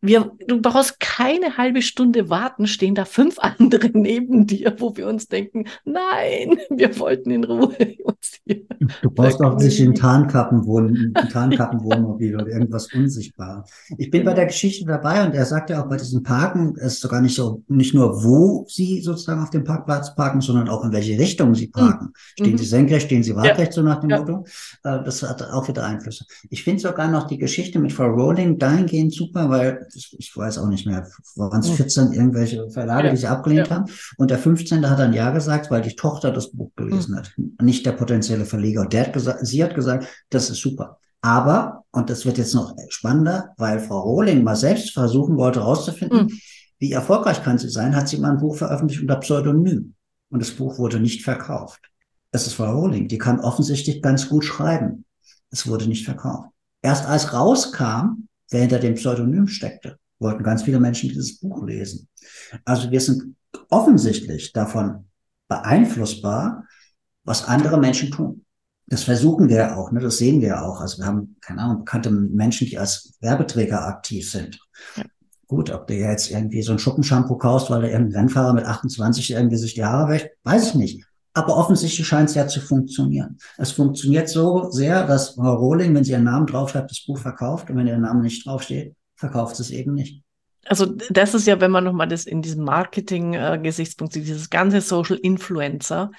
Wir, du brauchst keine halbe Stunde warten, stehen da fünf andere neben dir, wo wir uns denken, nein, wir wollten in Ruhe uns hier. Du brauchst auch nicht in Tarnkappenwohn, Tarnkappenwohnmobil oder irgendwas unsichtbar. Ich bin bei der Geschichte dabei und er sagt ja auch bei diesen Parken, es ist sogar nicht so, nicht nur wo sie sozusagen auf dem Parkplatz parken, sondern auch in welche Richtung sie parken. Mhm. Stehen mhm. sie senkrecht, stehen sie waagrecht, ja. so nach dem ja. Motto. Äh, das hat auch wieder Einflüsse. Ich finde sogar noch die Geschichte mit Frau Rowling dahingehend super, weil ich weiß auch nicht mehr, waren es 14 irgendwelche Verlage, ja. die sie abgelehnt ja. haben. Und der 15. hat dann Ja gesagt, weil die Tochter das Buch gelesen mhm. hat, nicht der potenzielle Verleger. Und der hat gesagt, sie hat gesagt, das ist super. Aber, und das wird jetzt noch spannender, weil Frau Rohling mal selbst versuchen wollte herauszufinden, mhm. wie erfolgreich kann sie sein, hat sie mal ein Buch veröffentlicht unter Pseudonym. Und das Buch wurde nicht verkauft. Das ist Frau Rohling, die kann offensichtlich ganz gut schreiben. Es wurde nicht verkauft. Erst als rauskam, wer hinter dem Pseudonym steckte. Wollten ganz viele Menschen dieses Buch lesen. Also wir sind offensichtlich davon beeinflussbar, was andere Menschen tun. Das versuchen wir auch, ne? das sehen wir auch. Also wir haben, keine Ahnung, bekannte Menschen, die als Werbeträger aktiv sind. Ja. Gut, ob der jetzt irgendwie so ein Schuppenshampoo kaufst, weil er irgendein Rennfahrer mit 28 irgendwie sich die Haare wäscht, weiß ich nicht. Aber offensichtlich scheint es ja zu funktionieren. Es funktioniert so sehr, dass Frau Rohling, wenn sie ihren Namen draufschreibt, das Buch verkauft und wenn ihr Name nicht draufsteht, verkauft es eben nicht. Also das ist ja, wenn man nochmal das in diesem Marketing-Gesichtspunkt sieht, dieses ganze Social Influencer,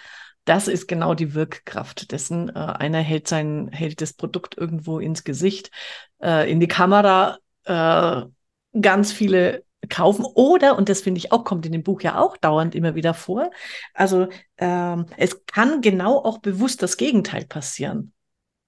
das ist genau die Wirkkraft dessen. Äh, einer hält sein, hält das Produkt irgendwo ins Gesicht, äh, in die Kamera, äh, ganz viele kaufen oder, und das finde ich auch, kommt in dem Buch ja auch dauernd immer wieder vor, also ähm, es kann genau auch bewusst das Gegenteil passieren.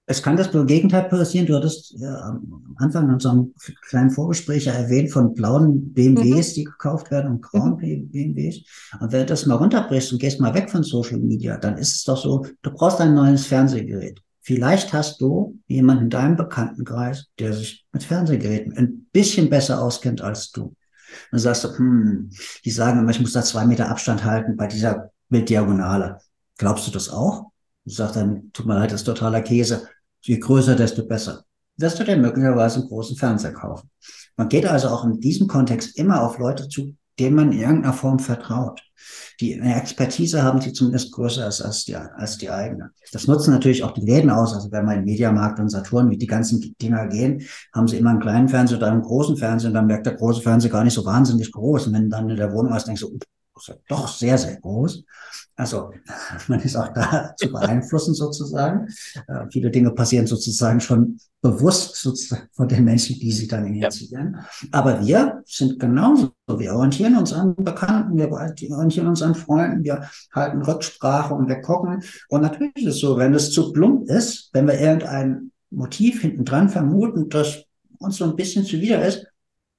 Es kann das Gegenteil passieren. Du hattest ja am Anfang in unserem kleinen Vorgespräch ja erwähnt von blauen BMWs, mhm. die gekauft werden und grauen mhm. BMWs. Und wenn du das mal runterbrichst und gehst mal weg von Social Media, dann ist es doch so, du brauchst ein neues Fernsehgerät. Vielleicht hast du jemanden in deinem Bekanntenkreis, der sich mit Fernsehgeräten ein bisschen besser auskennt als du. Dann sagst du, hm, die sagen immer, ich muss da zwei Meter Abstand halten bei dieser Bilddiagonale. Glaubst du das auch? Und sagt dann, tut mir leid, das ist totaler Käse. Je größer, desto besser. Wirst du dir möglicherweise einen großen Fernseher kaufen. Man geht also auch in diesem Kontext immer auf Leute zu, denen man in irgendeiner Form vertraut. Die Expertise haben, die zumindest größer ist als die, als die eigene. Das nutzen natürlich auch die Läden aus. Also wenn man in Mediamarkt und Saturn, wie die ganzen Dinger gehen, haben sie immer einen kleinen Fernseher oder einen großen Fernseher und dann merkt der große Fernseher gar nicht so wahnsinnig groß. Und wenn dann in der Wohnung hast, denkst du, doch sehr, sehr groß. Also man ist auch da zu beeinflussen sozusagen. Äh, viele Dinge passieren sozusagen schon bewusst sozusagen von den Menschen, die sie dann initiieren. Ja. Aber wir sind genauso. Wir orientieren uns an Bekannten, wir orientieren uns an Freunden, wir halten Rücksprache und wir gucken. Und natürlich ist es so, wenn es zu plump ist, wenn wir irgendein Motiv hinten dran vermuten, das uns so ein bisschen zuwider ist,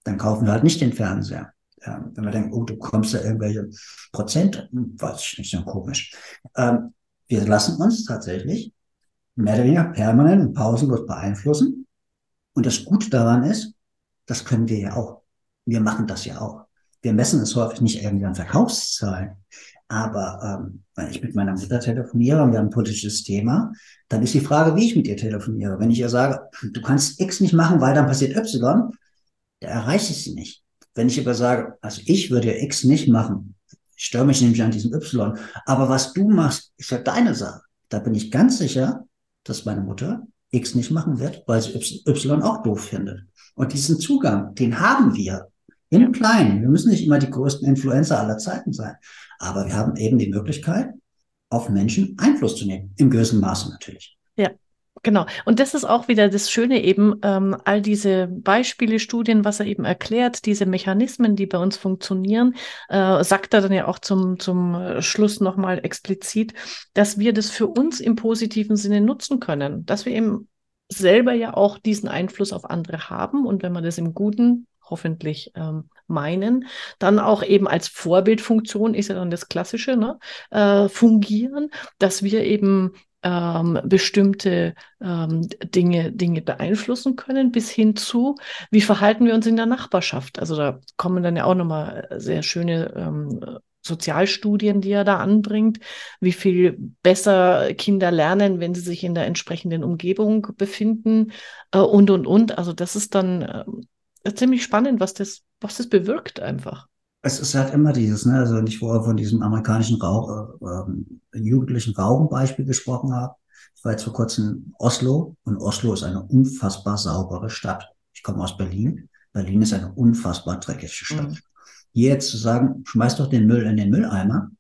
dann kaufen wir halt nicht den Fernseher. Ja, wenn wir denken, oh, du kommst da irgendwelche Prozent, hm, weiß ich nicht, so komisch. Ähm, wir lassen uns tatsächlich mehr oder weniger permanent und pausenlos beeinflussen. Und das Gute daran ist, das können wir ja auch. Wir machen das ja auch. Wir messen es häufig nicht irgendwie an Verkaufszahlen. Aber ähm, wenn ich mit meiner Mutter telefoniere und wir haben ein politisches Thema, dann ist die Frage, wie ich mit ihr telefoniere. Wenn ich ihr sage, du kannst X nicht machen, weil dann passiert Y, da erreiche ich sie nicht. Wenn ich aber sage, also ich würde X nicht machen, ich störe mich nämlich an diesem Y, aber was du machst, ist ja deine Sache. Da bin ich ganz sicher, dass meine Mutter X nicht machen wird, weil sie Y auch doof findet. Und diesen Zugang, den haben wir im Kleinen. Wir müssen nicht immer die größten Influencer aller Zeiten sein, aber wir haben eben die Möglichkeit, auf Menschen Einfluss zu nehmen. Im gewissen Maße natürlich. Ja, Genau. Und das ist auch wieder das Schöne eben, ähm, all diese Beispiele, Studien, was er eben erklärt, diese Mechanismen, die bei uns funktionieren, äh, sagt er dann ja auch zum, zum Schluss nochmal explizit, dass wir das für uns im positiven Sinne nutzen können, dass wir eben selber ja auch diesen Einfluss auf andere haben und wenn man das im Guten hoffentlich ähm, meinen, dann auch eben als Vorbildfunktion ist ja dann das Klassische, ne, äh, fungieren, dass wir eben ähm, bestimmte ähm, Dinge, Dinge beeinflussen können, bis hin zu, wie verhalten wir uns in der Nachbarschaft. Also da kommen dann ja auch nochmal sehr schöne ähm, Sozialstudien, die er da anbringt, wie viel besser Kinder lernen, wenn sie sich in der entsprechenden Umgebung befinden äh, und, und, und. Also das ist dann äh, ziemlich spannend, was das, was das bewirkt einfach es ist halt immer dieses, ne, also nicht vorher von diesem amerikanischen Rauch, äh, äh, jugendlichen Rauchen-Beispiel gesprochen habe. Ich war jetzt vor kurzem in Oslo und Oslo ist eine unfassbar saubere Stadt. Ich komme aus Berlin. Berlin ist eine unfassbar dreckige Stadt. Mhm. Hier jetzt zu sagen, schmeiß doch den Müll in den Mülleimer.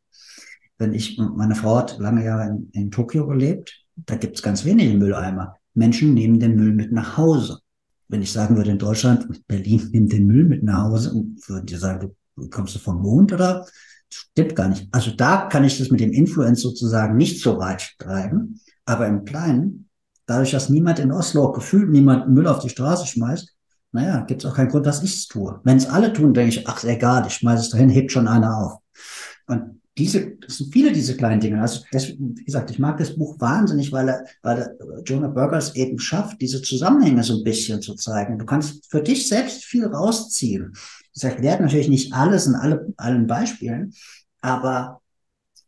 Wenn ich, meine Frau hat lange Jahre in, in Tokio gelebt, da gibt's ganz wenige Mülleimer. Menschen nehmen den Müll mit nach Hause. Wenn ich sagen würde in Deutschland, Berlin nimmt den Müll mit nach Hause, würden die sagen, kommst du vom Mond oder? Stimmt gar nicht. Also da kann ich das mit dem Influence sozusagen nicht so weit treiben. Aber im Kleinen, dadurch, dass niemand in Oslo gefühlt niemand Müll auf die Straße schmeißt, naja, gibt es auch keinen Grund, dass ich es tue. Wenn es alle tun, denke ich, ach, egal, ich schmeiße es dahin, hebt schon einer auf. Und diese, das sind viele diese kleinen Dinge. Also, das, wie gesagt, ich mag das Buch wahnsinnig, weil er, weil er, Jonah Burger es eben schafft, diese Zusammenhänge so ein bisschen zu zeigen. Du kannst für dich selbst viel rausziehen. Das erklärt natürlich nicht alles in alle, allen Beispielen, aber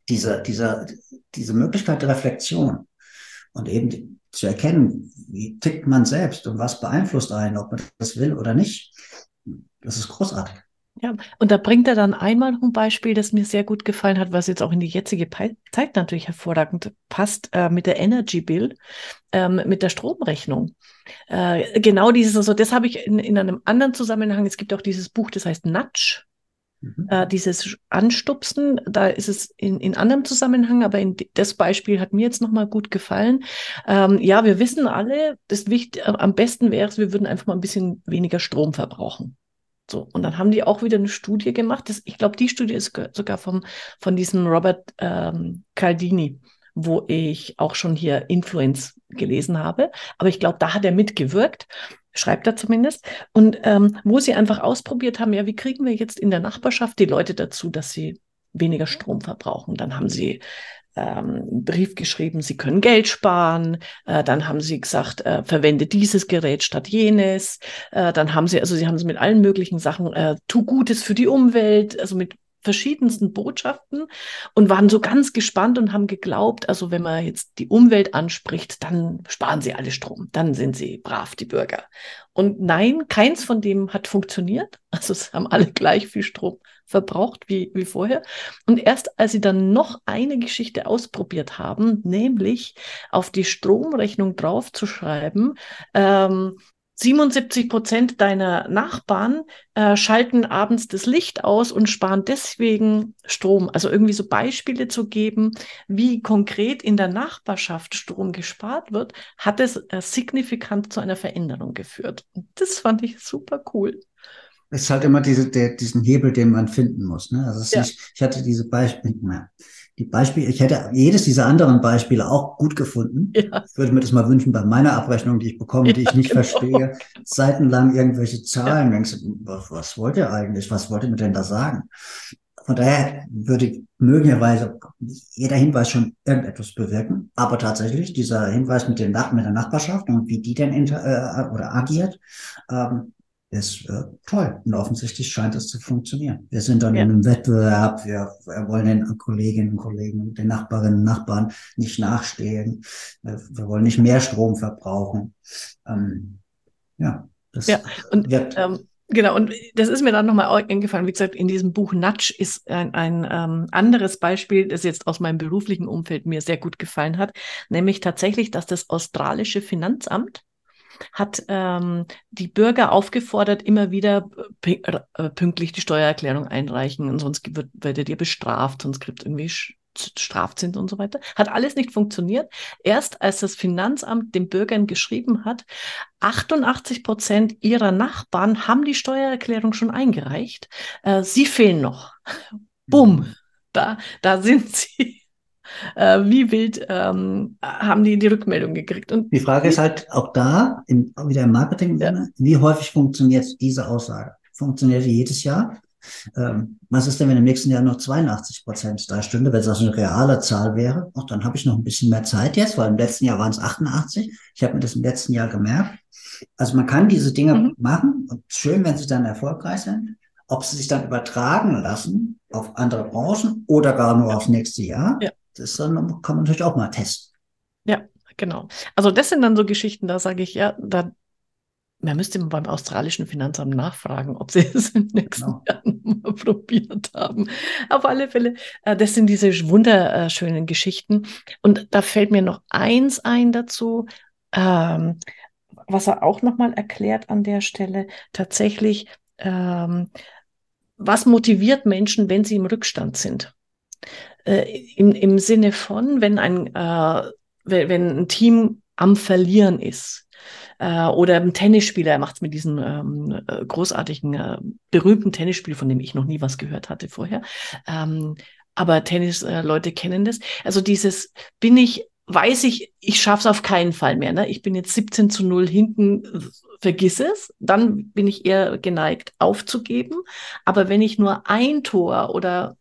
diese, diese, diese Möglichkeit der Reflexion und eben zu erkennen, wie tickt man selbst und was beeinflusst einen, ob man das will oder nicht, das ist großartig. Ja, und da bringt er dann einmal noch ein Beispiel, das mir sehr gut gefallen hat, was jetzt auch in die jetzige Zeit natürlich hervorragend passt, äh, mit der Energy Bill, ähm, mit der Stromrechnung. Äh, genau dieses, also das habe ich in, in einem anderen Zusammenhang, es gibt auch dieses Buch, das heißt Nudge, mhm. äh, dieses Anstupsen, da ist es in, in anderem Zusammenhang, aber in, das Beispiel hat mir jetzt nochmal gut gefallen. Ähm, ja, wir wissen alle, das Wicht, am besten wäre es, wir würden einfach mal ein bisschen weniger Strom verbrauchen. So, und dann haben die auch wieder eine Studie gemacht. Das, ich glaube, die Studie ist sogar vom, von diesem Robert ähm, Caldini, wo ich auch schon hier Influence gelesen habe. Aber ich glaube, da hat er mitgewirkt, schreibt er zumindest. Und ähm, wo sie einfach ausprobiert haben, ja, wie kriegen wir jetzt in der Nachbarschaft die Leute dazu, dass sie weniger Strom verbrauchen? Dann haben sie ähm, Brief geschrieben, sie können Geld sparen. Äh, dann haben sie gesagt, äh, verwende dieses Gerät statt jenes. Äh, dann haben sie, also sie haben es mit allen möglichen Sachen, äh, tu Gutes für die Umwelt, also mit verschiedensten Botschaften und waren so ganz gespannt und haben geglaubt, also wenn man jetzt die Umwelt anspricht, dann sparen sie alle Strom, dann sind sie brav, die Bürger. Und nein, keins von dem hat funktioniert. Also es haben alle gleich viel Strom verbraucht wie, wie vorher. Und erst als sie dann noch eine Geschichte ausprobiert haben, nämlich auf die Stromrechnung draufzuschreiben, ähm, 77 Prozent deiner Nachbarn äh, schalten abends das Licht aus und sparen deswegen Strom. Also irgendwie so Beispiele zu geben, wie konkret in der Nachbarschaft Strom gespart wird, hat es äh, signifikant zu einer Veränderung geführt. Und das fand ich super cool. Es ist halt immer diese, der, diesen Hebel, den man finden muss. Ne? Also ja. nicht, ich hatte diese Beispiele, die Beispiele, ich hätte jedes dieser anderen Beispiele auch gut gefunden. Ja. Ich würde mir das mal wünschen bei meiner Abrechnung, die ich bekomme, die ich nicht genau. verstehe. Seitenlang irgendwelche Zahlen. Denkst du, was, was wollt ihr eigentlich? Was wollt ihr mir denn da sagen? Von daher würde möglicherweise jeder Hinweis schon irgendetwas bewirken. Aber tatsächlich, dieser Hinweis mit, den, mit der Nachbarschaft und wie die denn inter, äh, oder agiert, ähm, ist äh, toll. Und offensichtlich scheint es zu funktionieren. Wir sind dann ja. in einem Wettbewerb. Wir, wir, wollen den Kolleginnen und Kollegen, den Nachbarinnen und Nachbarn nicht nachstehen. Wir, wir wollen nicht mehr Strom verbrauchen. Ähm, ja, das ja. Und, wird. Ähm, Genau, und das ist mir dann nochmal eingefallen. Wie gesagt, in diesem Buch Nudge ist ein, ein ähm, anderes Beispiel, das jetzt aus meinem beruflichen Umfeld mir sehr gut gefallen hat, nämlich tatsächlich, dass das australische Finanzamt hat ähm, die Bürger aufgefordert, immer wieder äh, pünktlich die Steuererklärung einreichen, und sonst wird, werdet ihr bestraft, sonst kriegt irgendwie Strafzins und so weiter. Hat alles nicht funktioniert. Erst als das Finanzamt den Bürgern geschrieben hat, 88 Prozent ihrer Nachbarn haben die Steuererklärung schon eingereicht. Äh, sie fehlen noch. Bumm. Mhm. Da, da sind sie äh, wie wild ähm, haben die die Rückmeldung gekriegt. Und die Frage ist halt auch da, im, wieder im Marketing, ja. wie häufig funktioniert diese Aussage? Funktioniert die jedes Jahr? Ähm, was ist denn, wenn im nächsten Jahr noch 82 Prozent da stünde, wenn es also eine reale Zahl wäre? Ach, dann habe ich noch ein bisschen mehr Zeit jetzt, weil im letzten Jahr waren es 88. Ich habe mir das im letzten Jahr gemerkt. Also man kann diese Dinge mhm. machen und schön, wenn sie dann erfolgreich sind. Ob sie sich dann übertragen lassen auf andere Branchen oder gar nur aufs nächste Jahr, ja das dann kann man natürlich auch mal testen. Ja, genau. Also das sind dann so Geschichten, da sage ich, ja, da man müsste beim australischen Finanzamt nachfragen, ob sie es im nächsten genau. Jahr mal probiert haben. Auf alle Fälle, äh, das sind diese wunderschönen Geschichten. Und da fällt mir noch eins ein dazu, ähm, was er auch nochmal erklärt an der Stelle. Tatsächlich, ähm, was motiviert Menschen, wenn sie im Rückstand sind? Äh, im, im Sinne von, wenn ein, äh, wenn, wenn ein Team am Verlieren ist, äh, oder ein Tennisspieler, er macht es mit diesem ähm, äh, großartigen, äh, berühmten Tennisspiel, von dem ich noch nie was gehört hatte vorher. Ähm, aber Tennisleute äh, kennen das. Also dieses, bin ich, weiß ich, ich schaff's auf keinen Fall mehr. Ne? Ich bin jetzt 17 zu 0 hinten, vergiss es. Dann bin ich eher geneigt aufzugeben. Aber wenn ich nur ein Tor oder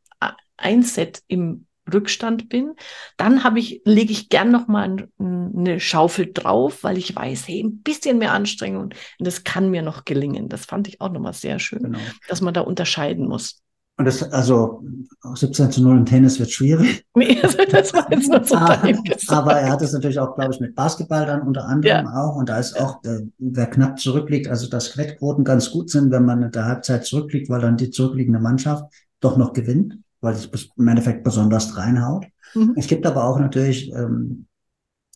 ein Set im Rückstand bin, dann habe ich, lege ich gern noch mal eine Schaufel drauf, weil ich weiß, hey, ein bisschen mehr Anstrengung und das kann mir noch gelingen. Das fand ich auch noch mal sehr schön, genau. dass man da unterscheiden muss. Und das, also 17 zu 0 im Tennis wird schwierig. Nee, also das war jetzt nur so ah, Aber er hat es natürlich auch, glaube ich, mit Basketball dann unter anderem ja. auch. Und da ist auch, äh, wer knapp zurückliegt, also dass Wettquoten ganz gut sind, wenn man in der Halbzeit zurückliegt, weil dann die zurückliegende Mannschaft doch noch gewinnt weil es im Endeffekt besonders reinhaut. Mhm. Es gibt aber auch natürlich, ähm,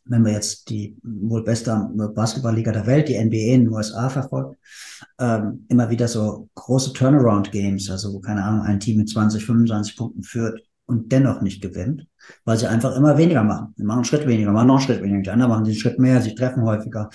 wenn wir jetzt die wohl beste Basketballliga der Welt, die NBA in den USA verfolgt, ähm, immer wieder so große Turnaround-Games, also wo, keine Ahnung, ein Team mit 20, 25 Punkten führt und dennoch nicht gewinnt, weil sie einfach immer weniger machen. Sie machen einen Schritt weniger, machen noch einen Schritt weniger, die anderen machen den Schritt mehr, sie treffen häufiger.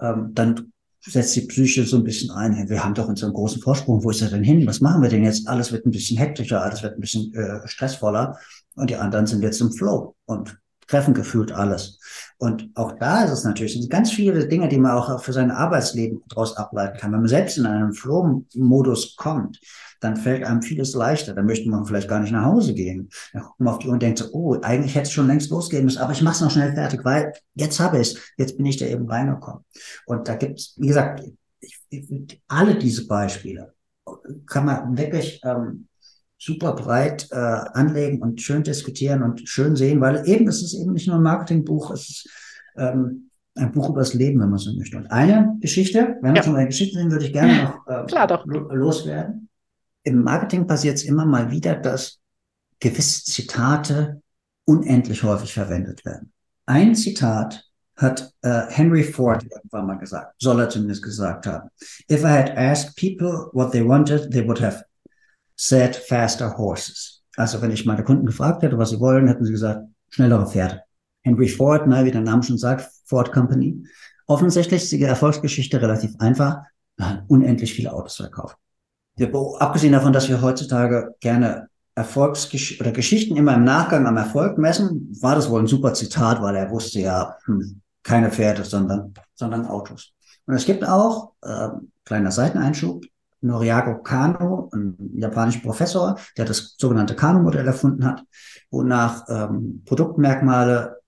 Ähm, dann setzt die Psyche so ein bisschen ein. Wir haben doch unseren großen Vorsprung. Wo ist er denn hin? Was machen wir denn jetzt? Alles wird ein bisschen hektischer, alles wird ein bisschen äh, stressvoller. Und die anderen sind jetzt im Flow und treffen gefühlt alles. Und auch da ist es natürlich, sind ganz viele Dinge, die man auch für sein Arbeitsleben daraus ableiten kann. Wenn man selbst in einen Flow-Modus kommt, dann fällt einem vieles leichter. Dann möchte man vielleicht gar nicht nach Hause gehen. Dann guckt man auf die Uhr und denkt so, oh, eigentlich hätte es schon längst losgehen müssen, aber ich mache es noch schnell fertig, weil jetzt habe ich es. Jetzt bin ich da eben reingekommen. Und da gibt es, wie gesagt, ich, ich, alle diese Beispiele kann man wirklich ähm, super breit äh, anlegen und schön diskutieren und schön sehen, weil eben es ist eben nicht nur ein Marketingbuch, es ist ähm, ein Buch über das Leben, wenn man so möchte. Und eine Geschichte, wenn wir ja. schon bei Geschichten sind, würde ich gerne noch äh, Klar doch. loswerden im Marketing passiert es immer mal wieder, dass gewisse Zitate unendlich häufig verwendet werden. Ein Zitat hat äh, Henry Ford irgendwann mal gesagt, soll er zumindest gesagt haben. If I had asked people what they wanted, they would have said faster horses. Also wenn ich meine Kunden gefragt hätte, was sie wollen, hätten sie gesagt, schnellere Pferde. Henry Ford, na, wie der Name schon sagt, Ford Company. Offensichtlich ist die Erfolgsgeschichte relativ einfach. Unendlich viele Autos verkauft. Wir, abgesehen davon, dass wir heutzutage gerne Erfolgsgesch oder Geschichten immer im Nachgang am Erfolg messen, war das wohl ein super Zitat, weil er wusste ja, hm, keine Pferde, sondern, sondern Autos. Und es gibt auch, äh, kleiner Seiteneinschub, Noriago Kano, ein japanischer Professor, der das sogenannte Kano-Modell erfunden hat, wonach ähm, Produktmerkmale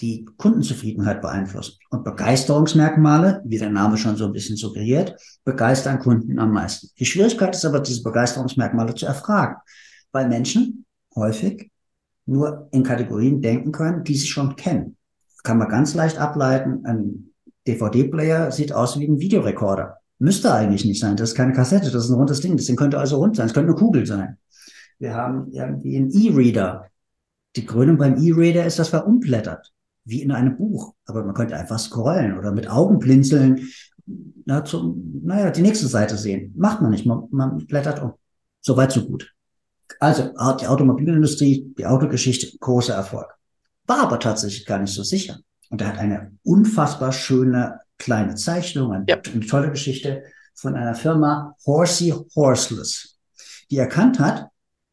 die Kundenzufriedenheit beeinflussen. Und Begeisterungsmerkmale, wie der Name schon so ein bisschen suggeriert, begeistern Kunden am meisten. Die Schwierigkeit ist aber, diese Begeisterungsmerkmale zu erfragen, weil Menschen häufig nur in Kategorien denken können, die sie schon kennen. Kann man ganz leicht ableiten. Ein DVD-Player sieht aus wie ein Videorekorder. Müsste eigentlich nicht sein. Das ist keine Kassette, das ist ein rundes Ding. Das Ding könnte also rund sein. Es könnte eine Kugel sein. Wir haben irgendwie einen E-Reader. Die Krönung beim E-Reader ist, dass er umblättert wie in einem Buch. Aber man könnte einfach scrollen oder mit Augen blinzeln, na, zum, naja, die nächste Seite sehen. Macht man nicht, man, man blättert um. Soweit, so gut. Also, die Automobilindustrie, die Autogeschichte, großer Erfolg. War aber tatsächlich gar nicht so sicher. Und er hat eine unfassbar schöne kleine Zeichnung, eine, ja. eine tolle Geschichte von einer Firma Horsey Horseless, die erkannt hat,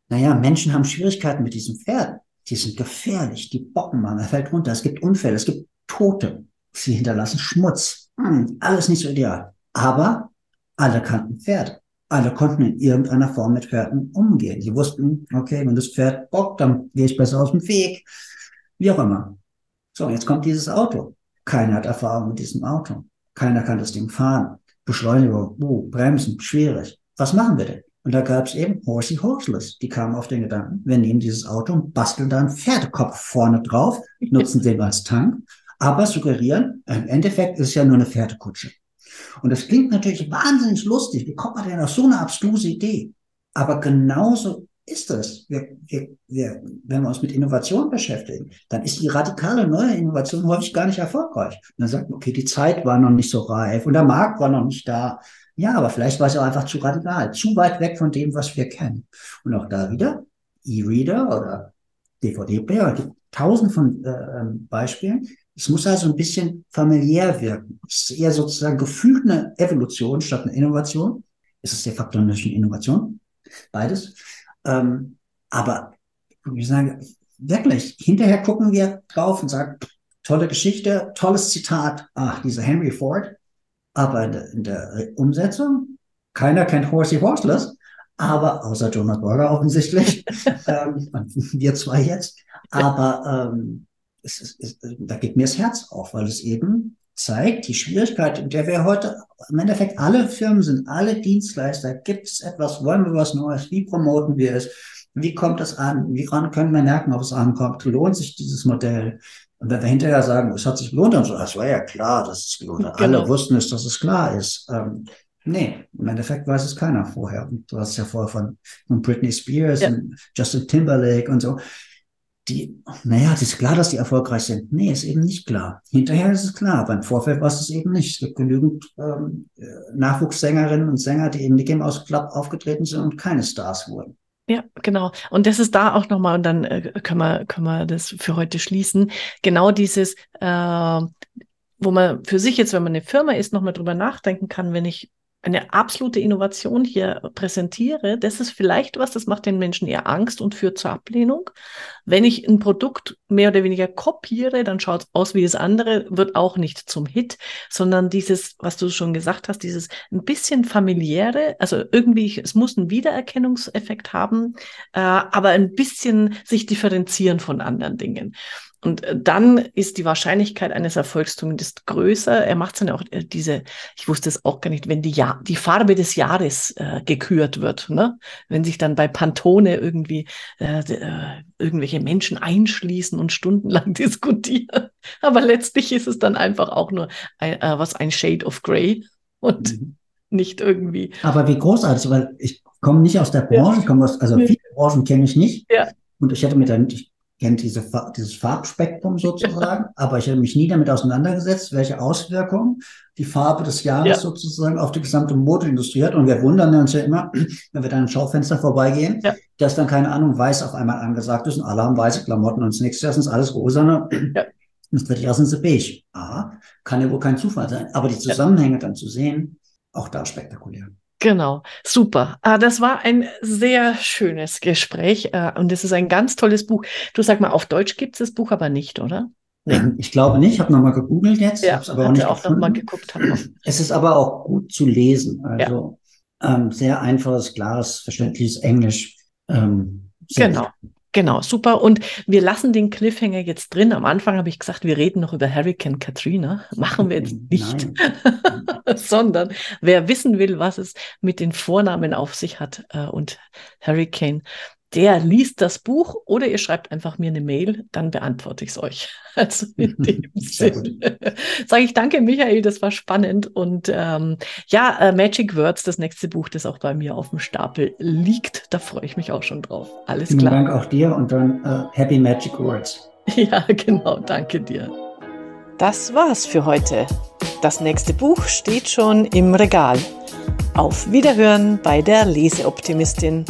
naja, Menschen haben Schwierigkeiten mit diesen Pferden die sind gefährlich, die bocken man, er fällt runter, es gibt Unfälle, es gibt Tote, sie hinterlassen Schmutz, hm, alles nicht so ideal. Aber alle kannten Pferde. Alle konnten in irgendeiner Form mit Pferden umgehen. Sie wussten, okay, wenn das Pferd bockt, dann gehe ich besser aus dem Weg. Wie auch immer. So, jetzt kommt dieses Auto. Keiner hat Erfahrung mit diesem Auto. Keiner kann das Ding fahren. Beschleunigung, uh, Bremsen, schwierig. Was machen wir denn? Und da gab es eben Horsey Horseless. Die kamen auf den Gedanken, wir nehmen dieses Auto und basteln da einen Pferdekopf vorne drauf, nutzen den als Tank, aber suggerieren, im Endeffekt ist es ja nur eine Pferdekutsche. Und das klingt natürlich wahnsinnig lustig. Wie kommt man denn auf so eine abstruse Idee? Aber genauso ist es. Wir, wir, wir, wenn wir uns mit Innovation beschäftigen, dann ist die radikale neue Innovation häufig gar nicht erfolgreich. Und dann sagt man, okay, die Zeit war noch nicht so reif und der Markt war noch nicht da. Ja, aber vielleicht war es auch einfach zu radikal, zu weit weg von dem, was wir kennen. Und auch da wieder E-Reader oder DVD-Player, tausend von äh, ähm, Beispielen. Es muss also ein bisschen familiär wirken. Es ist eher sozusagen gefühlt eine Evolution statt eine Innovation. Es ist der Faktor natürlich eine Innovation. Beides. Ähm, aber wir sagen, wirklich, hinterher gucken wir drauf und sagen, tolle Geschichte, tolles Zitat. Ach, dieser Henry Ford, aber in der, in der Umsetzung, keiner kennt Horsey Horseless, aber außer Jonas Burger offensichtlich, ähm, wir zwei jetzt. Aber ähm, es ist, es, da geht mir das Herz auf, weil es eben zeigt, die Schwierigkeit, in der wir heute im Endeffekt alle Firmen sind, alle Dienstleister, gibt es etwas, wollen wir was Neues, wie promoten wir es, wie kommt es an, wie können wir merken, ob es ankommt, lohnt sich dieses Modell, und wenn wir hinterher sagen, es hat sich gelohnt, dann so, das war ja klar, dass es gelohnt hat. Genau. Alle wussten es, dass es klar ist. Ähm, nee, im Endeffekt weiß es keiner vorher. Und du hast ja vorher von, von Britney Spears ja. und Justin Timberlake und so. Die, naja, es ist klar, dass die erfolgreich sind. Nee, ist eben nicht klar. Hinterher ist es klar, aber im Vorfeld war es eben nicht. Es gibt genügend ähm, Nachwuchssängerinnen und Sänger, die im Mickey Mouse Club aufgetreten sind und keine Stars wurden. Ja, genau. Und das ist da auch nochmal, und dann äh, können, wir, können wir das für heute schließen. Genau dieses, äh, wo man für sich jetzt, wenn man eine Firma ist, nochmal drüber nachdenken kann, wenn ich eine absolute Innovation hier präsentiere, das ist vielleicht was, das macht den Menschen eher Angst und führt zur Ablehnung. Wenn ich ein Produkt mehr oder weniger kopiere, dann schaut es aus wie das andere, wird auch nicht zum Hit, sondern dieses, was du schon gesagt hast, dieses ein bisschen familiäre, also irgendwie, es muss einen Wiedererkennungseffekt haben, äh, aber ein bisschen sich differenzieren von anderen Dingen. Und äh, dann ist die Wahrscheinlichkeit eines Erfolgs zumindest größer. Er macht dann auch äh, diese, ich wusste es auch gar nicht, wenn die, ja die Farbe des Jahres äh, gekürt wird, ne? wenn sich dann bei Pantone irgendwie äh, äh, irgendwelche Menschen einschließen und stundenlang diskutieren. Aber letztlich ist es dann einfach auch nur ein, äh, was ein Shade of Grey und mhm. nicht irgendwie. Aber wie großartig, weil ich komme nicht aus der Branche, ja. ich komme aus, also viele Branchen kenne ich nicht. Ja. Und ich hätte mir dann, ich kennt diese, dieses Farbspektrum sozusagen, aber ich habe mich nie damit auseinandergesetzt, welche Auswirkungen die Farbe des Jahres ja. sozusagen auf die gesamte Modeindustrie hat. Und wir wundern uns ja immer, wenn wir dann im Schaufenster vorbeigehen, ja. dass dann keine Ahnung weiß auf einmal angesagt ist und alle haben weiße Klamotten und das nächste Jahr sind alles rosa. Ja. Und das dritte Jahr sind sie beige. Ah, kann ja wohl kein Zufall sein. Aber die Zusammenhänge dann zu sehen, auch da spektakulär. Genau, super. Ah, das war ein sehr schönes Gespräch äh, und es ist ein ganz tolles Buch. Du sag mal, auf Deutsch gibt es das Buch aber nicht, oder? Nee. Ich glaube nicht, ich habe nochmal gegoogelt jetzt, ja, habe aber auch nicht auch noch mal geguckt. Es ist aber auch gut zu lesen, also ja. ähm, sehr einfaches, klares, verständliches Englisch. Ähm, genau. Genau, super. Und wir lassen den Cliffhanger jetzt drin. Am Anfang habe ich gesagt, wir reden noch über Hurricane Katrina. Machen wir jetzt nicht, sondern wer wissen will, was es mit den Vornamen auf sich hat äh, und Hurricane, der liest das Buch oder ihr schreibt einfach mir eine Mail, dann beantworte ich es euch. Also in dem Sinne sage ich danke, Michael, das war spannend. Und ähm, ja, äh, Magic Words, das nächste Buch, das auch bei mir auf dem Stapel liegt, da freue ich mich auch schon drauf. Alles Vielen klar. Vielen Dank auch dir und dann uh, Happy Magic Words. Ja, genau, danke dir. Das war's für heute. Das nächste Buch steht schon im Regal. Auf Wiederhören bei der Leseoptimistin.